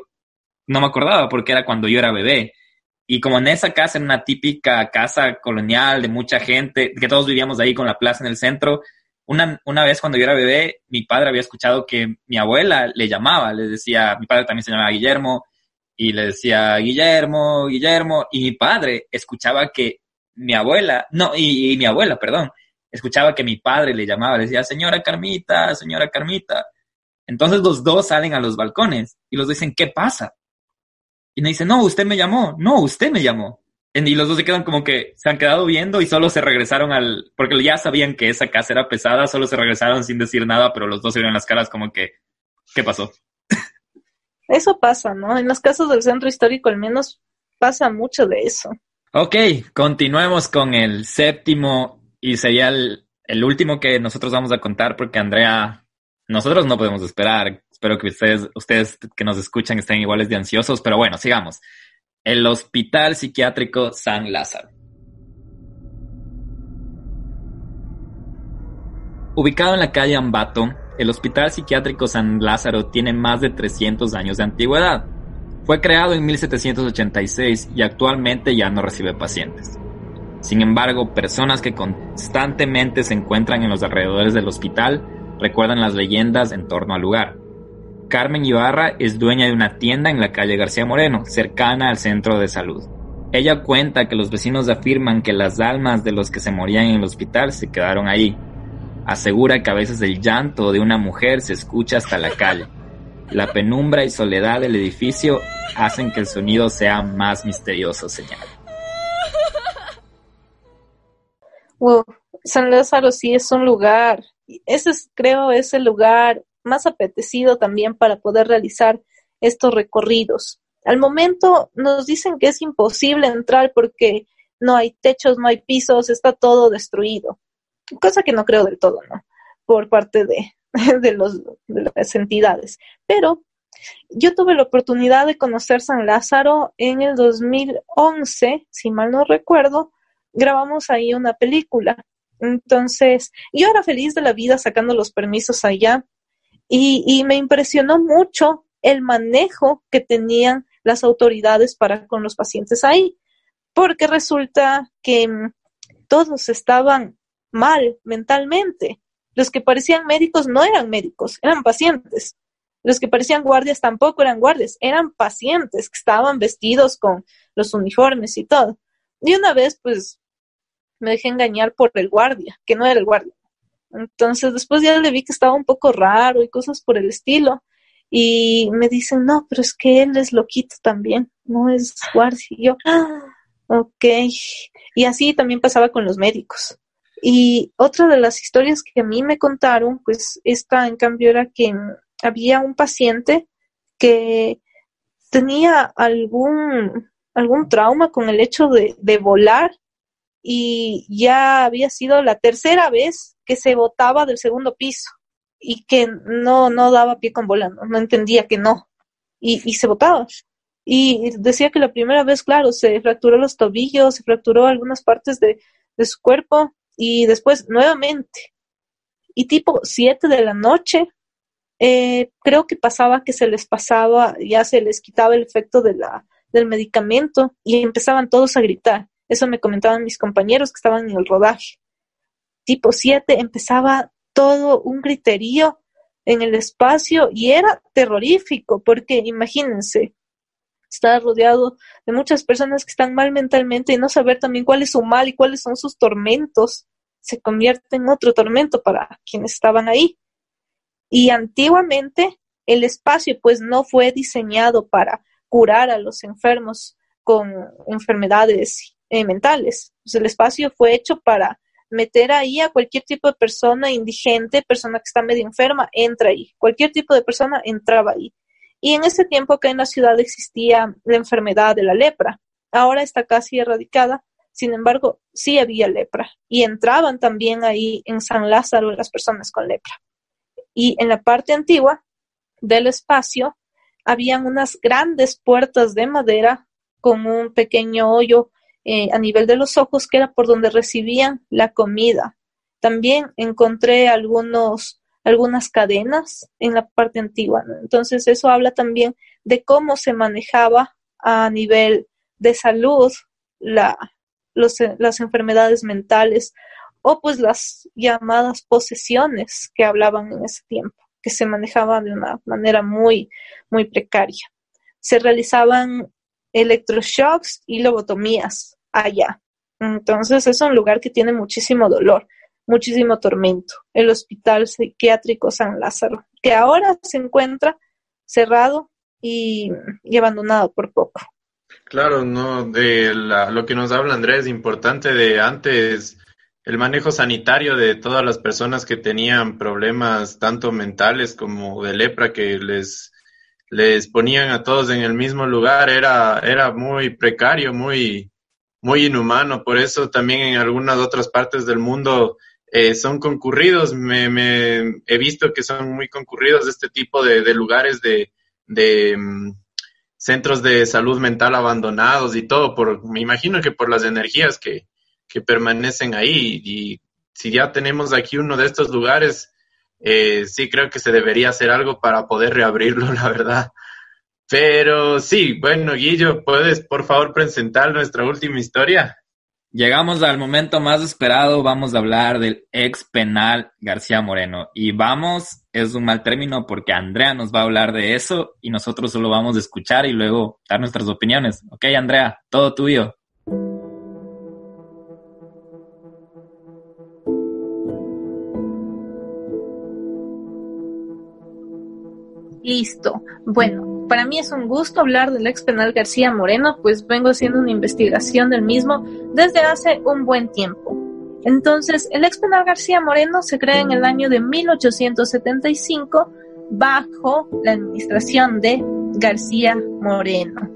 no me acordaba, porque era cuando yo era bebé. Y como en esa casa, en una típica casa colonial de mucha gente, que todos vivíamos ahí con la plaza en el centro, una, una vez cuando yo era bebé, mi padre había escuchado que mi abuela le llamaba, le decía, mi padre también se llamaba Guillermo, y le decía, Guillermo, Guillermo, y mi padre escuchaba que mi abuela, no, y, mi abuela, perdón, escuchaba que mi padre le llamaba, le decía, señora Carmita, señora Carmita. Entonces los dos salen a los balcones y los dicen, ¿qué pasa? Y me dice, no, usted me llamó, no, usted me llamó. Y los dos se quedan como que se han quedado viendo y solo se regresaron al, porque ya sabían que esa casa era pesada, solo se regresaron sin decir nada, pero los dos se vieron las caras como que, ¿qué pasó? *laughs* Eso pasa, ¿no? En las casas del centro histórico al menos pasa mucho de eso. Ok, continuemos con el séptimo y sería el, el último que nosotros vamos a contar porque Andrea, nosotros no podemos esperar. Espero que ustedes, ustedes que nos escuchan estén iguales de ansiosos, pero bueno, sigamos. El Hospital Psiquiátrico San Lázaro. Ubicado en la calle Ambato, el Hospital Psiquiátrico San Lázaro tiene más de 300 años de antigüedad. Fue creado en 1786 y actualmente ya no recibe pacientes. Sin embargo, personas que constantemente se encuentran en los alrededores del hospital recuerdan las leyendas en torno al lugar. Carmen Ibarra es dueña de una tienda en la calle García Moreno, cercana al centro de salud. Ella cuenta que los vecinos afirman que las almas de los que se morían en el hospital se quedaron ahí. Asegura que a veces el llanto de una mujer se escucha hasta la calle. La penumbra y soledad del edificio hacen que el sonido sea más misterioso, señala. Wow, San Lázaro sí es un lugar, ese es, creo es el lugar más apetecido también para poder realizar estos recorridos. Al momento nos dicen que es imposible entrar porque no hay techos, no hay pisos, está todo destruido. Cosa que no creo del todo, ¿no? Por parte de, *laughs* de, las entidades. Pero yo tuve la oportunidad de conocer San Lázaro en el 2011, si mal no recuerdo, grabamos ahí una película. Entonces, yo era feliz de la vida sacando los permisos allá y, me impresionó mucho el manejo que tenían las autoridades para con los pacientes ahí, porque resulta que mm, todos estaban mal mentalmente. Los que parecían médicos no eran médicos, eran pacientes. Los que parecían guardias tampoco eran guardias, eran pacientes que estaban vestidos con los uniformes y todo. Y una vez, pues, me dejé engañar por el guardia, que no era el guardia. Entonces después ya le vi que estaba un poco raro y cosas por el estilo. Y me dicen, no, pero es que él es loquito también, no es guardia. Y yo, ah, *gasps* ok. Y así también pasaba con los médicos. Y otra de las historias que a mí me contaron, pues esta en cambio era que había un paciente que tenía algún, algún trauma con el hecho de, de volar y ya había sido la tercera vez que se botaba del segundo piso y que no, no daba pie con bola, no, entendía que no, y, y se botaba. Y decía que la primera vez, claro, se fracturó los tobillos, se fracturó algunas partes de, de su cuerpo y después nuevamente. Y tipo siete de la noche, eh, creo que pasaba que se les pasaba, ya se les quitaba el efecto de la, del medicamento y empezaban todos a gritar. Eso me comentaban mis compañeros que estaban en el rodaje. Tipo 7 empezaba todo un griterío en el espacio y era terrorífico porque imagínense, estar rodeado de muchas personas que están mal mentalmente y no saber también cuál es su mal y cuáles son sus tormentos, se convierte en otro tormento para quienes estaban ahí. Y antiguamente el espacio pues no fue diseñado para curar a los enfermos con enfermedades eh, mentales. Pues el espacio fue hecho para meter ahí a cualquier tipo de persona indigente, persona que está medio enferma, entra ahí. Cualquier tipo de persona entraba ahí. Y en ese tiempo que en la ciudad existía la enfermedad de la lepra. ahora está casi erradicada, sin embargo, sí había lepra y entraban también ahí en San Lázaro las personas con lepra. Y en la parte antigua del espacio habían unas grandes puertas de madera con un pequeño hoyo eh, a nivel de los ojos que era por donde recibían la comida. También encontré algunos, algunas cadenas en la parte antigua. Entonces eso habla también de cómo se manejaba a nivel de salud la, las enfermedades mentales o pues las llamadas posesiones que hablaban en ese tiempo, que se manejaban de una manera muy, muy precaria. Se realizaban electroshocks y lobotomías allá. Entonces es un lugar que tiene muchísimo dolor, muchísimo tormento. El Hospital Psiquiátrico San Lázaro, que ahora se encuentra cerrado y, y abandonado por poco. Claro, no, de lo que nos habla Andrés, es importante de antes el manejo sanitario de todas las personas que tenían problemas tanto mentales como de lepra que les, les ponían a todos en el mismo lugar era, era muy precario, muy, muy inhumano. Por eso también en algunas otras partes del mundo eh, son concurridos. Me, me, he visto que son muy concurridos este tipo de, lugares de, de mm, centros de salud mental abandonados y todo, por, me imagino que por las energías que, que permanecen ahí. Y si ya tenemos aquí uno de estos lugares, eh, sí creo que se debería hacer algo para poder reabrirlo, *laughs* la verdad. Pero sí, bueno, Guillo, ¿puedes por favor presentar nuestra última historia? Llegamos al momento más esperado, vamos a hablar del ex penal García Moreno. Y vamos, es un mal término porque Andrea nos va a hablar de eso y nosotros solo vamos a escuchar y luego dar nuestras opiniones. Ok, Andrea, todo tuyo. Listo. Bueno, para mí es un gusto hablar del ex penal García Moreno, pues vengo haciendo una investigación del mismo desde hace un buen tiempo. Entonces, el ex penal García Moreno se crea en el año de 1875 bajo la administración de García Moreno.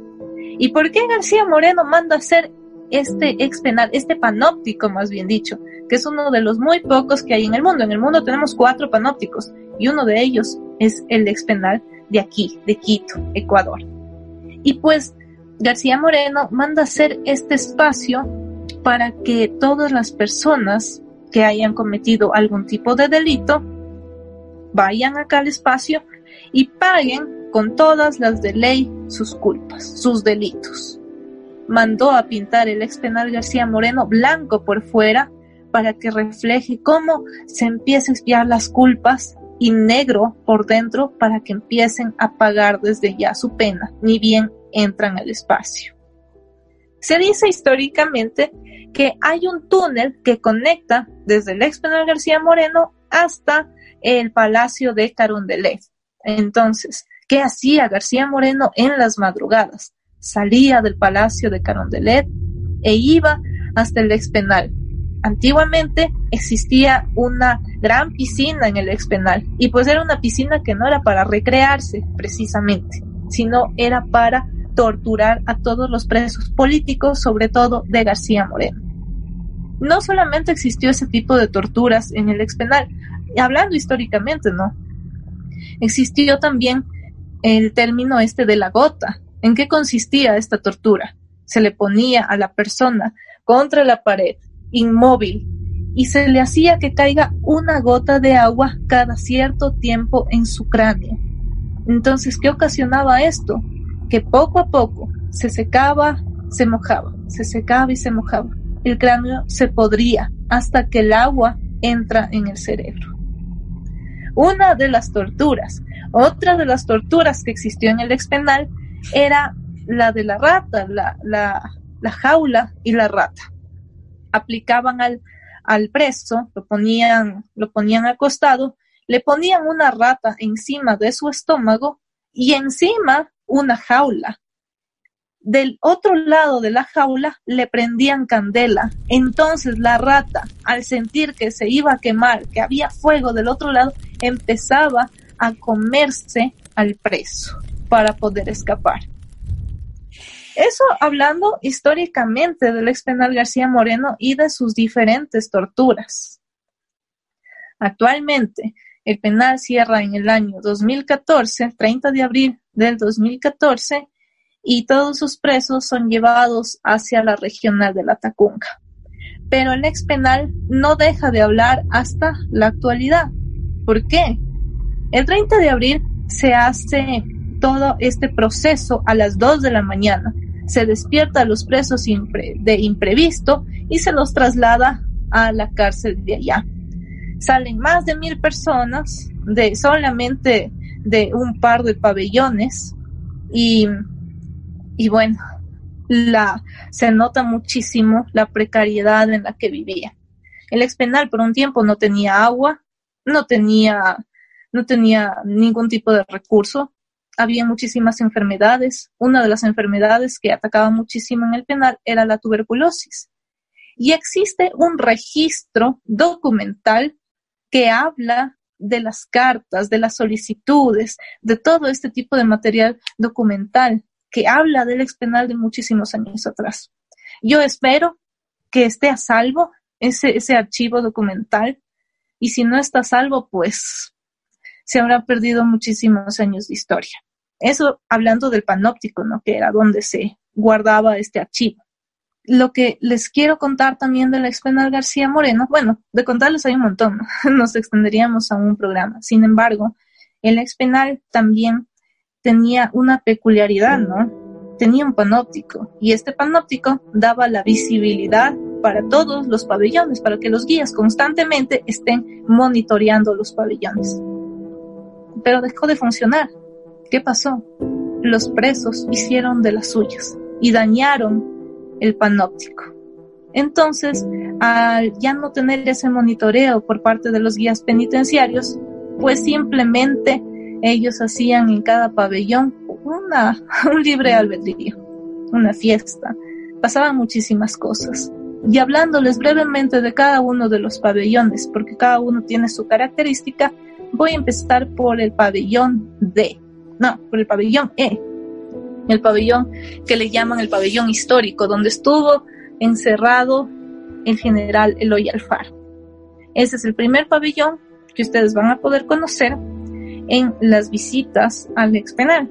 ¿Y por qué García Moreno manda hacer este ex penal, este panóptico más bien dicho, que es uno de los muy pocos que hay en el mundo? En el mundo tenemos cuatro panópticos y uno de ellos es el ex penal de aquí, de Quito, Ecuador. Y pues García Moreno manda hacer este espacio para que todas las personas que hayan cometido algún tipo de delito vayan acá al espacio y paguen con todas las de ley sus culpas, sus delitos. Mandó a pintar el ex penal García Moreno blanco por fuera para que refleje cómo se empieza a espiar las culpas y negro por dentro para que empiecen a pagar desde ya su pena, ni bien entran al espacio. Se dice históricamente que hay un túnel que conecta desde el ex penal García Moreno hasta el Palacio de Carondelet. Entonces, ¿qué hacía García Moreno en las madrugadas? Salía del Palacio de Carondelet e iba hasta el ex penal, antiguamente existía una gran piscina en el ex penal y pues era una piscina que no era para recrearse precisamente, sino era para torturar a todos los presos políticos, sobre todo de García Moreno. No solamente existió ese tipo de torturas en el ex penal, hablando históricamente, ¿no? Existió también el término este de la gota. ¿En qué consistía esta tortura? Se le ponía a la persona contra la pared inmóvil y se le hacía que caiga una gota de agua cada cierto tiempo en su cráneo. Entonces, ¿qué ocasionaba esto? Que poco a poco se secaba, se mojaba, se secaba y se mojaba. El cráneo se podría hasta que el agua entra en el cerebro. Una de las torturas, otra de las torturas que existió en el expenal era la de la rata, la, la, la jaula y la rata aplicaban al, al preso, lo ponían, lo ponían acostado, le ponían una rata encima de su estómago y encima una jaula. Del otro lado de la jaula le prendían candela. Entonces la rata, al sentir que se iba a quemar, que había fuego del otro lado, empezaba a comerse al preso para poder escapar. Eso hablando históricamente del ex penal García Moreno y de sus diferentes torturas. Actualmente, el penal cierra en el año 2014, 30 de abril del 2014, y todos sus presos son llevados hacia la regional de la Tacunga. Pero el ex penal no deja de hablar hasta la actualidad. ¿Por qué? El 30 de abril se hace todo este proceso a las 2 de la mañana. Se despierta a los presos de imprevisto y se los traslada a la cárcel de allá. Salen más de mil personas de solamente de un par de pabellones y, y bueno, la, se nota muchísimo la precariedad en la que vivía. El ex penal por un tiempo no tenía agua, no tenía, no tenía ningún tipo de recurso, había muchísimas enfermedades. Una de las enfermedades que atacaba muchísimo en el penal era la tuberculosis. Y existe un registro documental que habla de las cartas, de las solicitudes, de todo este tipo de material documental que habla del ex penal de muchísimos años atrás. Yo espero que esté a salvo ese, ese archivo documental y si no está a salvo, pues se habrá perdido muchísimos años de historia. Eso hablando del panóptico, ¿no? Que era donde se guardaba este archivo. Lo que les quiero contar también del ex penal García Moreno, bueno, de contarles hay un montón, *laughs* nos extenderíamos a un programa. Sin embargo, el ex penal también tenía una peculiaridad, ¿no? Tenía un panóptico y este panóptico daba la visibilidad para todos los pabellones, para que los guías constantemente estén monitoreando los pabellones. Pero dejó de funcionar. ¿Qué pasó? Los presos hicieron de las suyas y dañaron el panóptico. Entonces, al ya no tener ese monitoreo por parte de los guías penitenciarios, pues simplemente ellos hacían en cada pabellón una, *laughs* un libre albedrío, una fiesta. Pasaban muchísimas cosas. Y hablándoles brevemente de cada uno de los pabellones, porque cada uno tiene su característica, voy a empezar por el pabellón D. No, por el pabellón E. El pabellón que le llaman el pabellón histórico, donde estuvo encerrado el general Eloy Alfaro. Ese es el primer pabellón que ustedes van a poder conocer en las visitas al ex penal.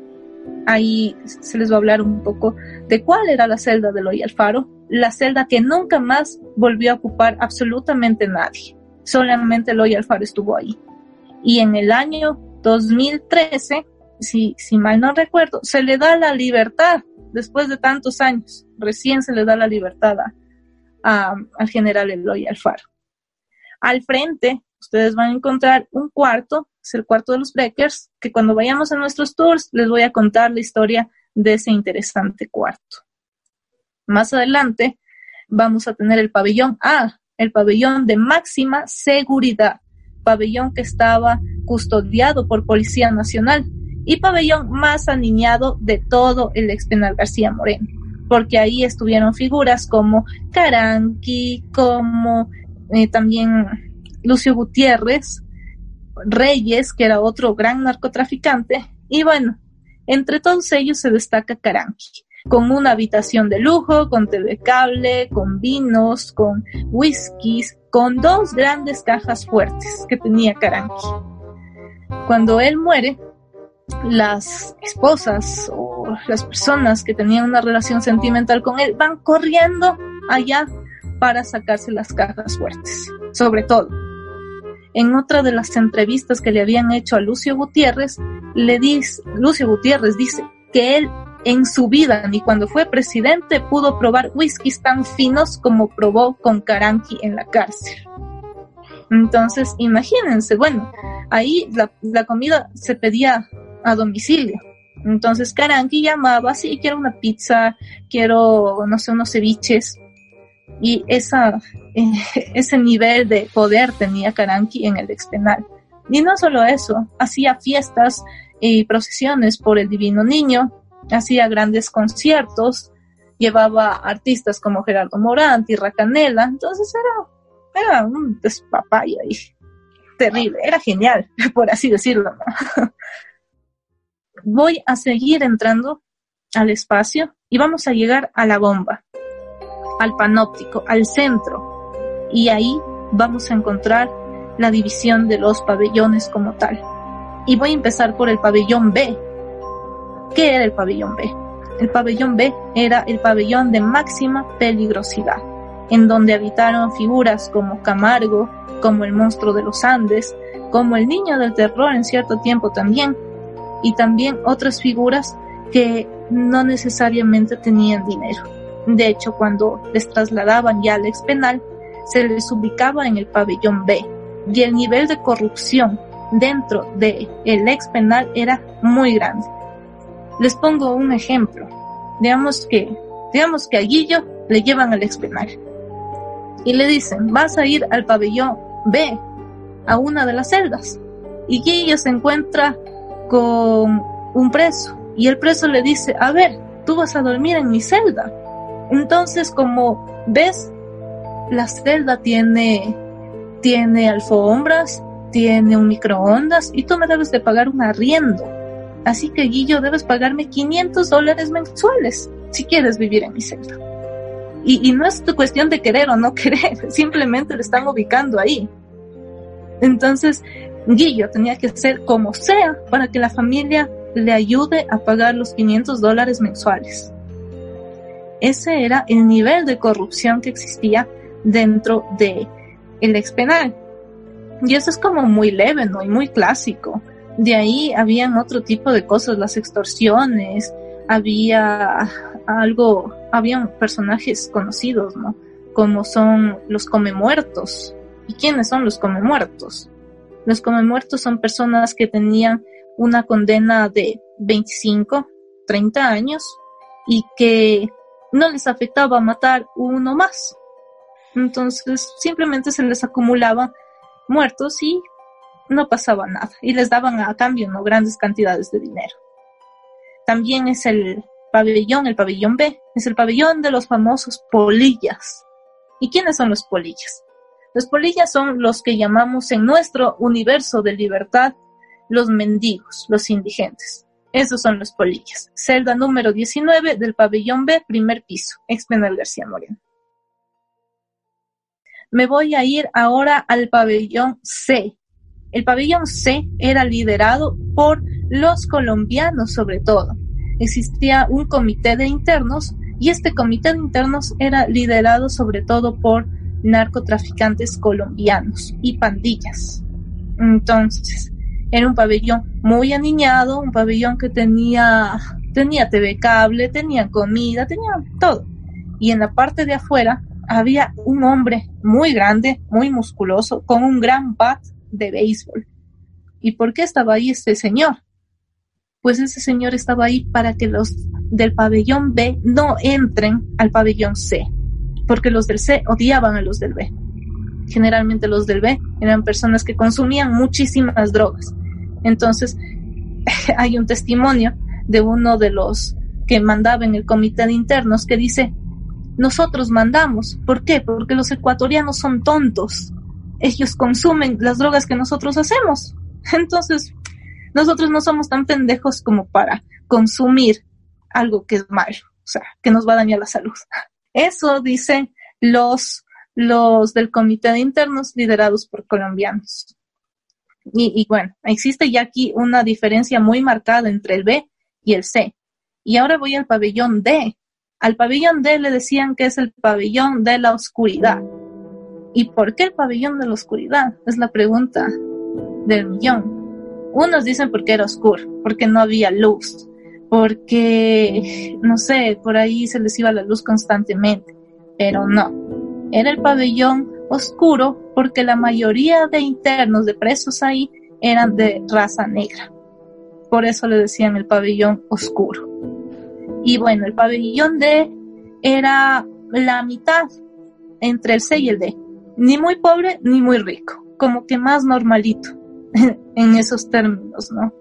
Ahí se les va a hablar un poco de cuál era la celda de Eloy Alfaro, la celda que nunca más volvió a ocupar absolutamente nadie. Solamente Eloy Alfaro estuvo ahí. Y en el año 2013, si, si mal no recuerdo, se le da la libertad después de tantos años. Recién se le da la libertad al general Eloy Alfaro. Al frente, ustedes van a encontrar un cuarto es el cuarto de los breakers, que cuando vayamos a nuestros tours les voy a contar la historia de ese interesante cuarto. Más adelante vamos a tener el pabellón A, el pabellón de máxima seguridad, pabellón que estaba custodiado por Policía Nacional y pabellón más aniñado de todo el ex penal García Moreno, porque ahí estuvieron figuras como Caranqui, como eh, también Lucio Gutiérrez, Reyes, que era otro gran narcotraficante, y bueno, entre todos ellos se destaca Caranqui, con una habitación de lujo, con TV cable, con vinos, con whiskies, con dos grandes cajas fuertes que tenía Caranqui. Cuando él muere, las esposas o las personas que tenían una relación sentimental con él van corriendo allá para sacarse las cajas fuertes, sobre todo en otra de las entrevistas que le habían hecho a Lucio Gutiérrez, le dice, Lucio Gutiérrez dice que él en su vida ni cuando fue presidente pudo probar whiskies tan finos como probó con Caranqui en la cárcel. Entonces, imagínense, bueno, ahí la, la comida se pedía a domicilio. Entonces Caranqui llamaba, sí, quiero una pizza, quiero, no sé, unos ceviches y *laughs* ese nivel de poder tenía Karanki en el ex penal. Y no solo eso, hacía fiestas y procesiones por el Divino Niño, hacía grandes conciertos, llevaba artistas como Gerardo Morant y Racanela, entonces era, era un despapayo ahí, terrible, era genial, *laughs* por así decirlo. *laughs* Voy a seguir entrando al espacio y vamos a llegar a la bomba, al panóptico, al centro. Y ahí vamos a encontrar la división de los pabellones como tal. Y voy a empezar por el pabellón B. ¿Qué era el pabellón B? El pabellón B era el pabellón de máxima peligrosidad, en donde habitaron figuras como Camargo, como el monstruo de los Andes, como el niño del terror en cierto tiempo también, y también otras figuras que no necesariamente tenían dinero. De hecho, cuando les trasladaban ya al ex penal, se les ubicaba en el pabellón B y el nivel de corrupción dentro del el ex penal era muy grande. Les pongo un ejemplo. Digamos que, digamos que a Guillo le llevan al ex penal y le dicen, vas a ir al pabellón B, a una de las celdas. Y Guillo se encuentra con un preso y el preso le dice, a ver, tú vas a dormir en mi celda. Entonces, como ves, la celda tiene, tiene alfombras, tiene un microondas y tú me debes de pagar un arriendo. Así que Guillo debes pagarme 500 dólares mensuales si quieres vivir en mi celda. Y, y no es cuestión de querer o no querer, *laughs* simplemente le están ubicando ahí. Entonces, Guillo tenía que hacer como sea para que la familia le ayude a pagar los 500 dólares mensuales. Ese era el nivel de corrupción que existía dentro de el ex penal. Y eso es como muy leve, ¿no? Y muy clásico. De ahí habían otro tipo de cosas, las extorsiones, había algo, habían personajes conocidos, ¿no? Como son los come muertos. ¿Y quiénes son los come muertos? Los come muertos son personas que tenían una condena de 25, 30 años y que no les afectaba matar uno más. Entonces simplemente se les acumulaba muertos y no pasaba nada y les daban a cambio no grandes cantidades de dinero. También es el pabellón, el pabellón B, es el pabellón de los famosos polillas. ¿Y quiénes son los polillas? Los polillas son los que llamamos en nuestro universo de libertad los mendigos, los indigentes. Esos son los polillas. Celda número 19 del pabellón B, primer piso, ex penal García Moreno. Me voy a ir ahora al pabellón C. El pabellón C era liderado por los colombianos sobre todo. Existía un comité de internos y este comité de internos era liderado sobre todo por narcotraficantes colombianos y pandillas. Entonces, era un pabellón muy aniñado, un pabellón que tenía, tenía TV cable, tenía comida, tenía todo. Y en la parte de afuera había un hombre muy grande, muy musculoso, con un gran bat de béisbol. ¿Y por qué estaba ahí este señor? Pues ese señor estaba ahí para que los del pabellón B no entren al pabellón C, porque los del C odiaban a los del B. Generalmente los del B eran personas que consumían muchísimas drogas. Entonces, *laughs* hay un testimonio de uno de los que mandaba en el comité de internos que dice, nosotros mandamos. ¿Por qué? Porque los ecuatorianos son tontos. Ellos consumen las drogas que nosotros hacemos. *laughs* Entonces, nosotros no somos tan pendejos como para consumir algo que es malo, o sea, que nos va a dañar la salud. Eso dicen los los del comité de internos liderados por colombianos. Y, bueno, existe ya aquí una diferencia muy marcada entre el B y el C. Y ahora voy al pabellón D. Al pabellón D le decían que es el pabellón de la oscuridad. ¿Y por qué el pabellón de la oscuridad? Es la pregunta del millón. Unos dicen porque era oscuro, porque no había luz, porque, no sé, por ahí se les iba la luz constantemente, pero no era el pabellón oscuro porque la mayoría de internos de presos ahí eran de raza negra. Por eso le decían el pabellón oscuro. Y bueno, el pabellón D era la mitad entre el C y el D. Ni muy pobre ni muy rico. Como que más normalito *laughs* en esos términos, ¿no?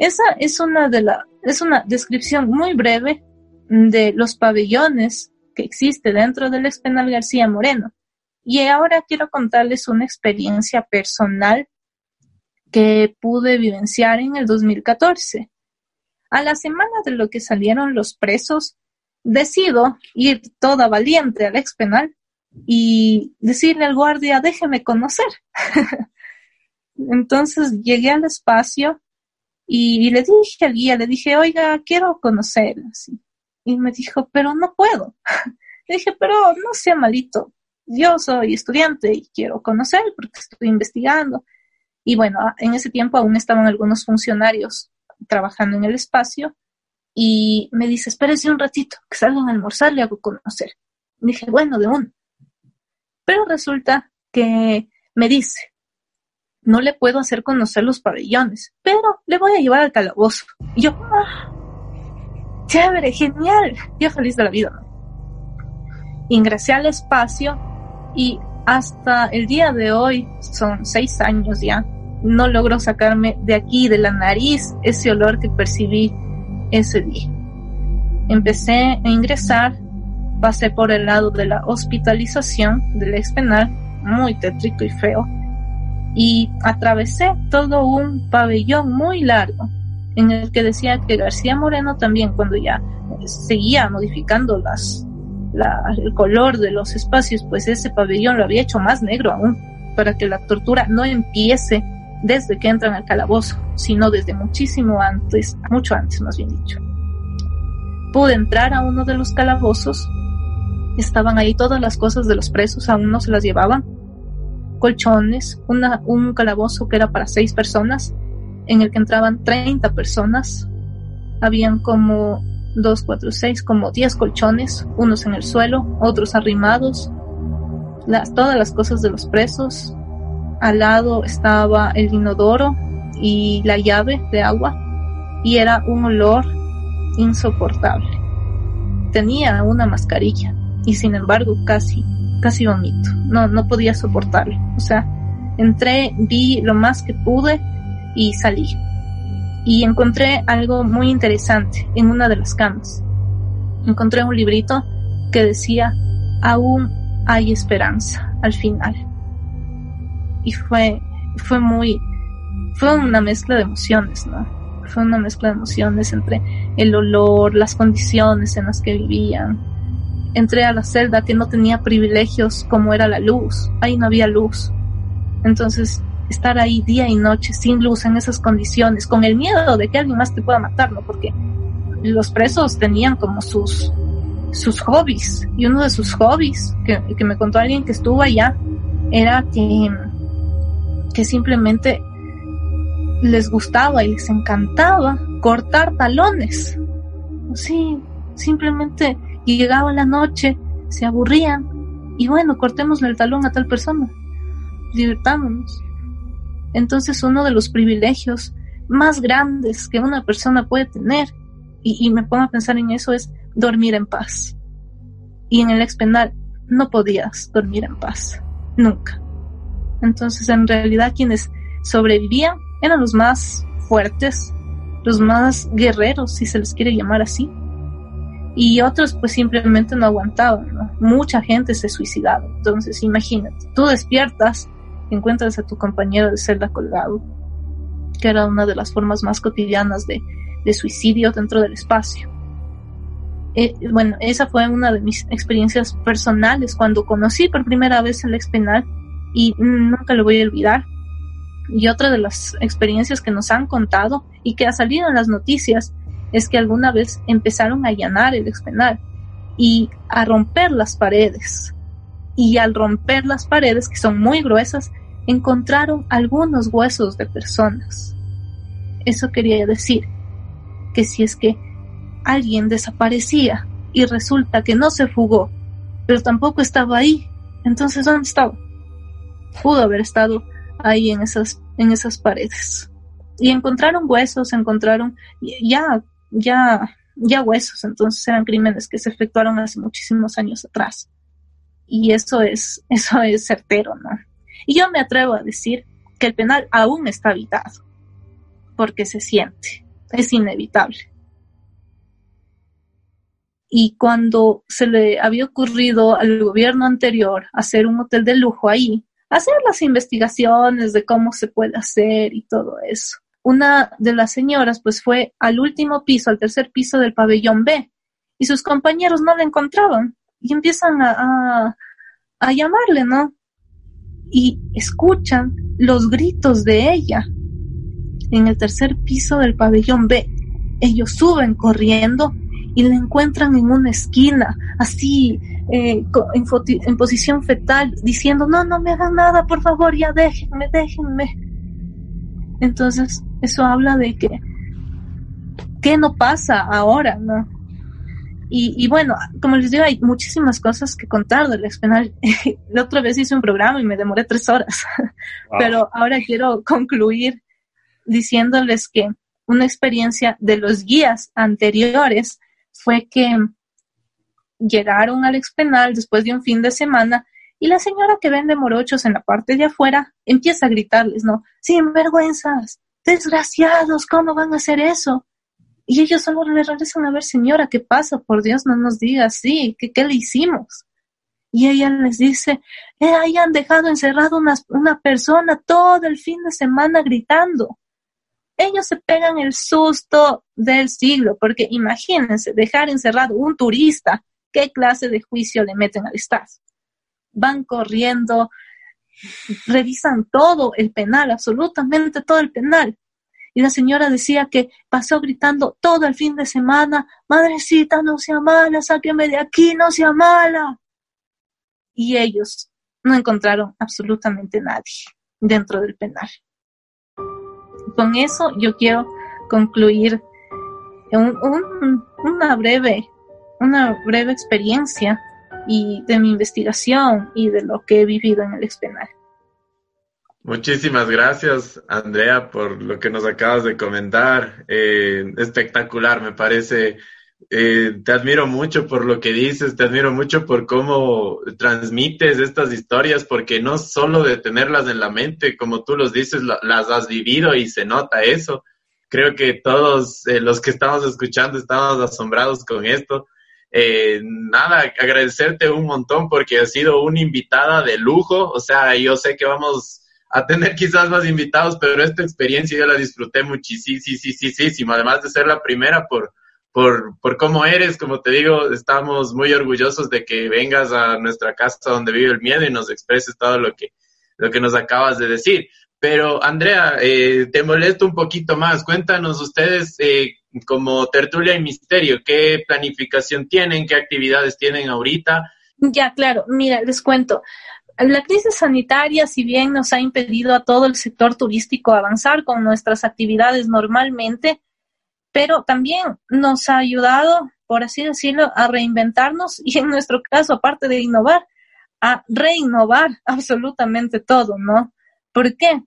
Esa es una de la, es una descripción muy breve de los pabellones que existe dentro del ex penal García Moreno. Y ahora quiero contarles una experiencia personal que pude vivenciar en el 2014. A la semana de lo que salieron los presos, decido ir toda valiente al ex penal y decirle al guardia, déjeme conocer. *laughs* Entonces llegué al espacio y, le dije al guía, le dije, oiga, quiero conocer. Y me dijo, pero no puedo. *laughs* le dije, pero no sea malito. Yo soy estudiante y quiero conocer porque estoy investigando. Y bueno, en ese tiempo aún estaban algunos funcionarios trabajando en el espacio y me dice, espérese un ratito, que salgan a almorzar, le hago conocer. dije, bueno, de uno. Pero resulta que me dice, no le puedo hacer conocer los pabellones, pero le voy a llevar al calabozo. Y yo, ah, chévere, genial, yo feliz de la vida. Ingresé al espacio y hasta el día de hoy, son seis años ya, no logro sacarme de aquí, de la nariz, ese olor que percibí ese día. Empecé a ingresar, pasé por el lado de la hospitalización del ex penal, muy tétrico y feo, y atravesé todo un pabellón muy largo en el que decía que García Moreno también cuando ya seguía modificando las, el color de los espacios, pues ese pabellón lo había hecho más negro aún, para que la tortura no empiece desde que entran al calabozo, sino desde muchísimo antes, mucho antes más bien dicho. Pude entrar a uno de los calabozos, estaban ahí todas las cosas de los presos, aún no se las llevaban, colchones, un calabozo que era para seis personas, en el que entraban 30 personas, habían como dos, cuatro, seis, como 10 colchones, unos en el suelo, otros arrimados, todas las cosas de los presos, al lado estaba el inodoro y la llave de agua y era un olor insoportable. Tenía una mascarilla y sin embargo casi, casi vomito. No, no podía soportarlo. O sea, entré, vi lo más que pude y salí. Y encontré algo muy interesante en una de las camas. Encontré un librito que decía, aún hay esperanza al final y fue, fue muy, fue una mezcla de emociones, ¿no? Fue una mezcla de emociones entre el olor, las condiciones en las que vivían. Entré a la celda que no tenía privilegios como era la luz, ahí no había luz. Entonces, estar ahí día y noche sin luz en esas condiciones, con el miedo de que alguien más te pueda matar, ¿no? Porque los presos tenían como sus, sus hobbies, y uno de sus hobbies, que, que me contó alguien que estuvo allá, era que que simplemente les gustaba y les encantaba cortar talones. Sí, simplemente llegaba la noche, se aburrían y bueno, cortemos el talón a tal persona, divertámonos. Entonces uno de los privilegios más grandes que una persona puede tener, y, y me pongo a pensar en eso, es dormir en paz. Y en el ex penal no podías dormir en paz, nunca. Entonces, en realidad, quienes sobrevivían eran los más fuertes, los más guerreros, si se les quiere llamar así. Y otros, pues simplemente no aguantaban. Mucha gente se suicidaba. Entonces, imagínate, tú despiertas, encuentras a tu compañero de celda colgado, que era una de las formas más cotidianas de, suicidio dentro del espacio. Eh, bueno, esa fue una de mis experiencias personales cuando conocí por primera vez el ex penal y nunca lo voy a olvidar. Y otra de las experiencias que nos han contado y que ha salido en las noticias es que alguna vez empezaron a allanar el expenal y a romper las paredes. Y al romper las paredes, que son muy gruesas, encontraron algunos huesos de personas. Eso quería decir que si es que alguien desaparecía y resulta que no se fugó, pero tampoco estaba ahí, entonces ¿dónde estaba? pudo haber estado ahí en esas, en esas paredes. Y encontraron huesos, encontraron ya, ya, ya huesos, entonces eran crímenes que se efectuaron hace muchísimos años atrás. Y eso es, *laughs* eso es certero, ¿no? Y yo me atrevo a decir que el penal aún está habitado, porque se siente, es inevitable. Y cuando se le había ocurrido al gobierno anterior hacer un hotel de lujo ahí, hacer las investigaciones de cómo se puede hacer y todo eso. Una de las señoras pues fue al último piso, al tercer piso del pabellón B, y sus compañeros no la encontraban y empiezan a, a, llamarle, ¿no? Y escuchan los gritos de ella en el tercer piso del pabellón B. Ellos suben corriendo y la encuentran en una esquina, así, eh, en, en, posición fetal, diciendo, no, no me hagan nada, por favor, ya déjenme, déjenme. Entonces, eso habla de que, ¿qué no pasa ahora, no? Y, bueno, como les digo, hay muchísimas cosas que contar del ex penal. *laughs* La otra vez hice un programa y me demoré tres horas, *laughs* pero ahora quiero concluir diciéndoles que una experiencia de los guías anteriores fue que llegaron al ex penal después de un fin de semana y la señora que vende morochos en la parte de afuera empieza a gritarles, ¿no? Sin vergüenzas, desgraciados, ¿cómo van a hacer eso? Y ellos solo le regresan a ver, señora, ¿qué pasa? Por Dios, no nos diga así, ¿qué, qué le hicimos? Y ella les dice, eh, ahí han dejado encerrado una, una persona todo el fin de semana gritando. Ellos se pegan el susto del siglo, porque imagínense, dejar encerrado un turista, ¿qué clase de juicio le meten al Estado? Van corriendo, revisan todo el penal, absolutamente todo el penal, y la señora decía que pasó gritando todo el fin de semana, Madrecita, no sea mala, sáqueme de aquí, no sea mala. Y ellos no encontraron absolutamente nadie dentro del penal. Con eso yo quiero concluir una breve, una breve experiencia y de mi investigación y de lo que he vivido en el ex penal. Muchísimas gracias, Andrea, por lo que nos acabas de comentar. Eh, espectacular, me parece. Eh, te admiro mucho por lo que dices, te admiro mucho por cómo transmites estas historias, porque no solo de tenerlas en la mente, como tú los dices, las has vivido y se nota eso. Creo que todos eh, los que estamos escuchando estamos asombrados con esto. Nada, agradecerte un montón porque has sido una invitada de lujo. O sea, yo sé que vamos a tener *laughs* quizás más invitados, pero esta experiencia yo la disfruté muchísimo, además de ser la primera por, por, por cómo eres, como te digo, estamos muy orgullosos de que vengas a nuestra casa donde vive el miedo y nos expreses todo lo que, lo que nos acabas de decir. Pero Andrea, eh, te molesto un poquito más. Cuéntanos ustedes eh, como tertulia y misterio, ¿qué planificación tienen? ¿Qué actividades tienen ahorita? Ya, claro. Mira, les cuento. La crisis sanitaria, si bien nos ha impedido a todo el sector turístico avanzar con nuestras actividades normalmente, pero también nos ha ayudado, por así decirlo, a reinventarnos y en nuestro caso, aparte de innovar, a reinnovar absolutamente todo, ¿no? ¿Por qué?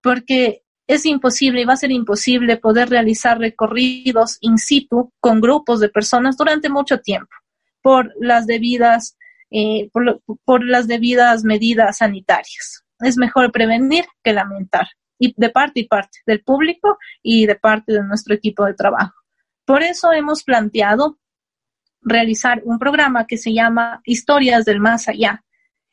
Porque es imposible y va a ser imposible poder realizar recorridos in situ con grupos de personas durante mucho tiempo por las debidas eh, por, las debidas medidas sanitarias. Es mejor prevenir que lamentar, y de parte y parte del público y de parte de nuestro equipo de trabajo. Por eso hemos planteado realizar un programa que se llama Historias del Más Allá.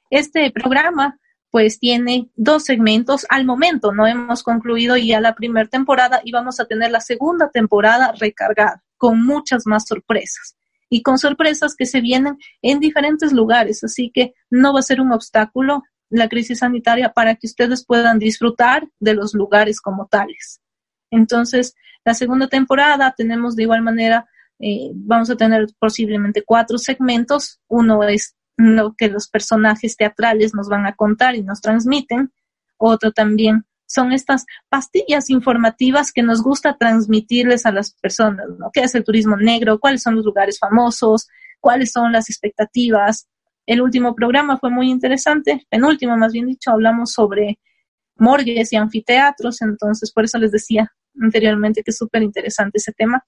Este programa pues tiene dos segmentos al momento, no hemos concluido ya la primera temporada y vamos a tener la segunda temporada recargada con muchas más sorpresas y con sorpresas que se vienen en diferentes lugares. Así que no va a ser un obstáculo la crisis sanitaria para que ustedes puedan disfrutar de los lugares como tales. Entonces, la segunda temporada tenemos de igual manera, eh, vamos a tener posiblemente cuatro segmentos. Uno es lo que los personajes teatrales nos van a contar y nos transmiten. Otro también son estas pastillas informativas que nos gusta transmitirles a las personas, ¿no? ¿Qué es el turismo negro? ¿Cuáles son los lugares famosos? ¿Cuáles son las expectativas? El último programa fue muy interesante, penúltimo más bien dicho, hablamos sobre morgues y anfiteatros, entonces por eso les decía anteriormente que es súper interesante ese tema.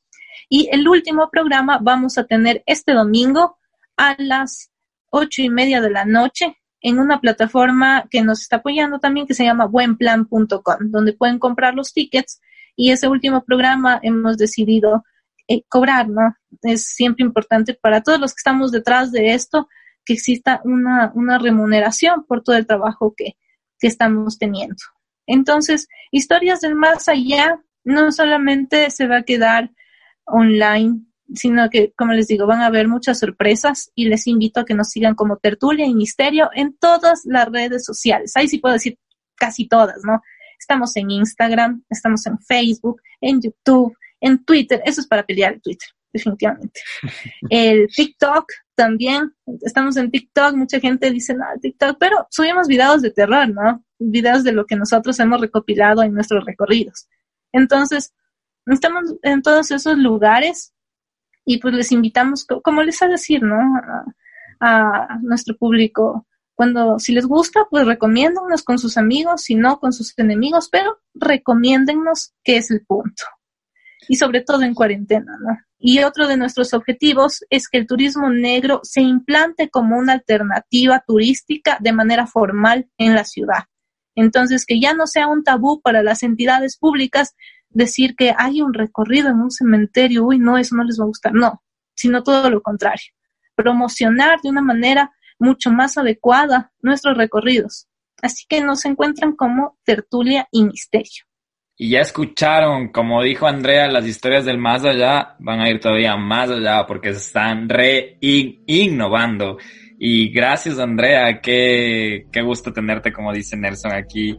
Y el último programa vamos a tener este domingo a las ocho y media de la noche en una plataforma que nos está apoyando también que se llama buenplan.com, donde pueden comprar los tickets y ese último programa hemos decidido eh, cobrar, ¿no? Es siempre importante para todos los que estamos detrás de esto que exista una, una remuneración por todo el trabajo que, que estamos teniendo. Entonces, historias del más allá no solamente se va a quedar online, sino que, como les digo, van a haber muchas sorpresas y les invito a que nos sigan como Tertulia y Misterio en todas las redes sociales. Ahí sí puedo decir casi todas, ¿no? Estamos en Instagram, estamos en Facebook, en YouTube, en Twitter. Eso es para pelear el Twitter, definitivamente. *laughs* El TikTok también. Estamos en TikTok. Mucha gente dice, no, TikTok, pero subimos videos de terror, ¿no? Videos de lo que nosotros hemos recopilado en nuestros recorridos. Entonces, estamos en todos esos lugares y pues les invitamos, como les a decir, ¿no? A, nuestro público. Cuando, si les gusta, pues recomiéndennos con sus amigos, si no, con sus enemigos, pero recomiéndennos qué es el punto. Y sobre todo en cuarentena, ¿no? Y otro de nuestros objetivos es que el turismo negro se implante como una alternativa turística de manera formal en la ciudad. Entonces, que ya no sea un tabú para las entidades públicas decir que hay un recorrido en un cementerio, uy, no, eso no les va a gustar, no, sino todo lo contrario. Promocionar de una manera mucho más adecuada nuestros recorridos. Así que nos encuentran como tertulia y misterio. Y ya escucharon, como dijo Andrea, las historias del más allá van a ir todavía más allá porque se están re. Y gracias Andrea, qué, qué gusto tenerte, como dice Nelson, aquí.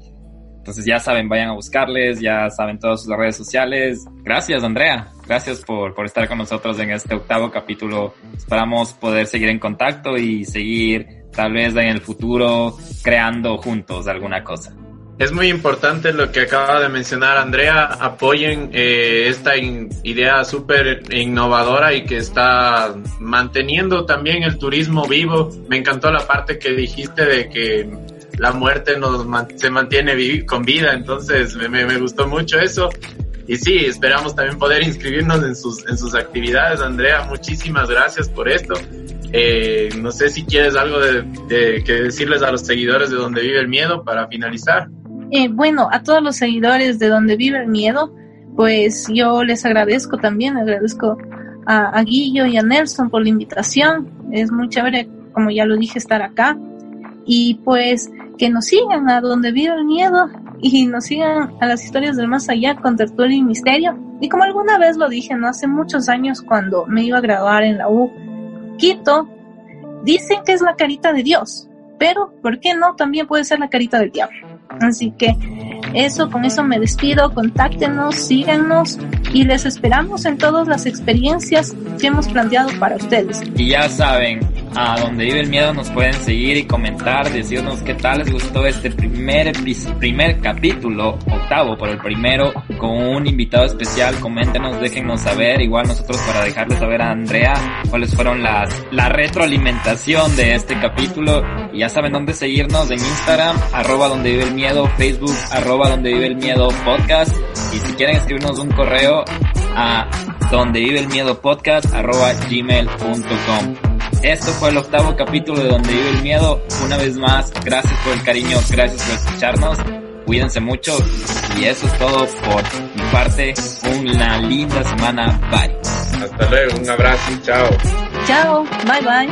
Entonces ya saben, vayan a buscarles, ya saben todas sus redes sociales. Gracias Andrea, gracias por, por estar con nosotros en este octavo capítulo. Esperamos poder seguir en contacto y seguir tal vez en el futuro creando juntos alguna cosa. Es muy importante lo que acaba de mencionar Andrea. Apoyen eh, esta idea súper innovadora y que está manteniendo también el turismo vivo. Me encantó la parte que dijiste de que la muerte se mantiene con vida, entonces me, me, gustó mucho eso. Y sí, esperamos también poder inscribirnos en sus, actividades. Andrea, muchísimas gracias por esto. Eh, no sé si quieres algo de, que decirles a los seguidores de Donde Vive el Miedo para finalizar. Eh, bueno, a todos los seguidores de Donde Vive el Miedo, pues yo les agradezco también, agradezco a, a, Guillo y a Nelson por la invitación. Es muy chévere, como ya lo dije, estar acá. Y pues que nos sigan a Donde Vive el Miedo y nos sigan a las historias del más allá con tertulia y misterio. Y como alguna vez lo dije, ¿no? Hace muchos años cuando me iba a graduar en la U, Quito, dicen que es la carita de Dios, pero ¿por qué no? También puede ser la carita del diablo. Así que eso, con eso me despido, contáctenos, síganos y les esperamos en todas las experiencias que hemos planteado para ustedes. Y ya saben, a donde vive el miedo nos pueden seguir y comentar, decirnos qué tal les gustó este primer primer capítulo, octavo por el primero, con un invitado especial, coméntenos, déjennos saber, igual nosotros para dejarles saber a Andrea cuáles fueron las, la retroalimentación de este capítulo, y ya saben dónde seguirnos en Instagram, arroba donde vive el miedo, Facebook, arroba donde vive el miedo podcast, y si quieren escribirnos un correo a donde vive el miedo podcast arroba gmail.com. Esto fue el octavo capítulo de Donde vive el miedo. Una vez más, gracias por el cariño, gracias por escucharnos. Cuídense mucho y eso es todo por mi parte. Una linda semana. Bye. Hasta luego, un abrazo, chao. Chao, bye bye.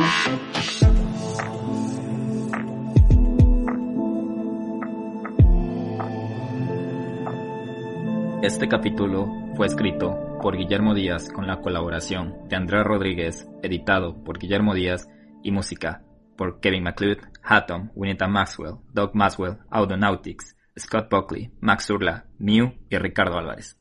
Este capítulo fue escrito por Guillermo Díaz con la colaboración de Andrea Rodríguez, editado por Guillermo Díaz y música por Kevin McLeod, Hatton, Wineta Maxwell, Doug Maxwell, Audonautics, Scott Buckley, Max Urla, Mew y Ricardo Álvarez.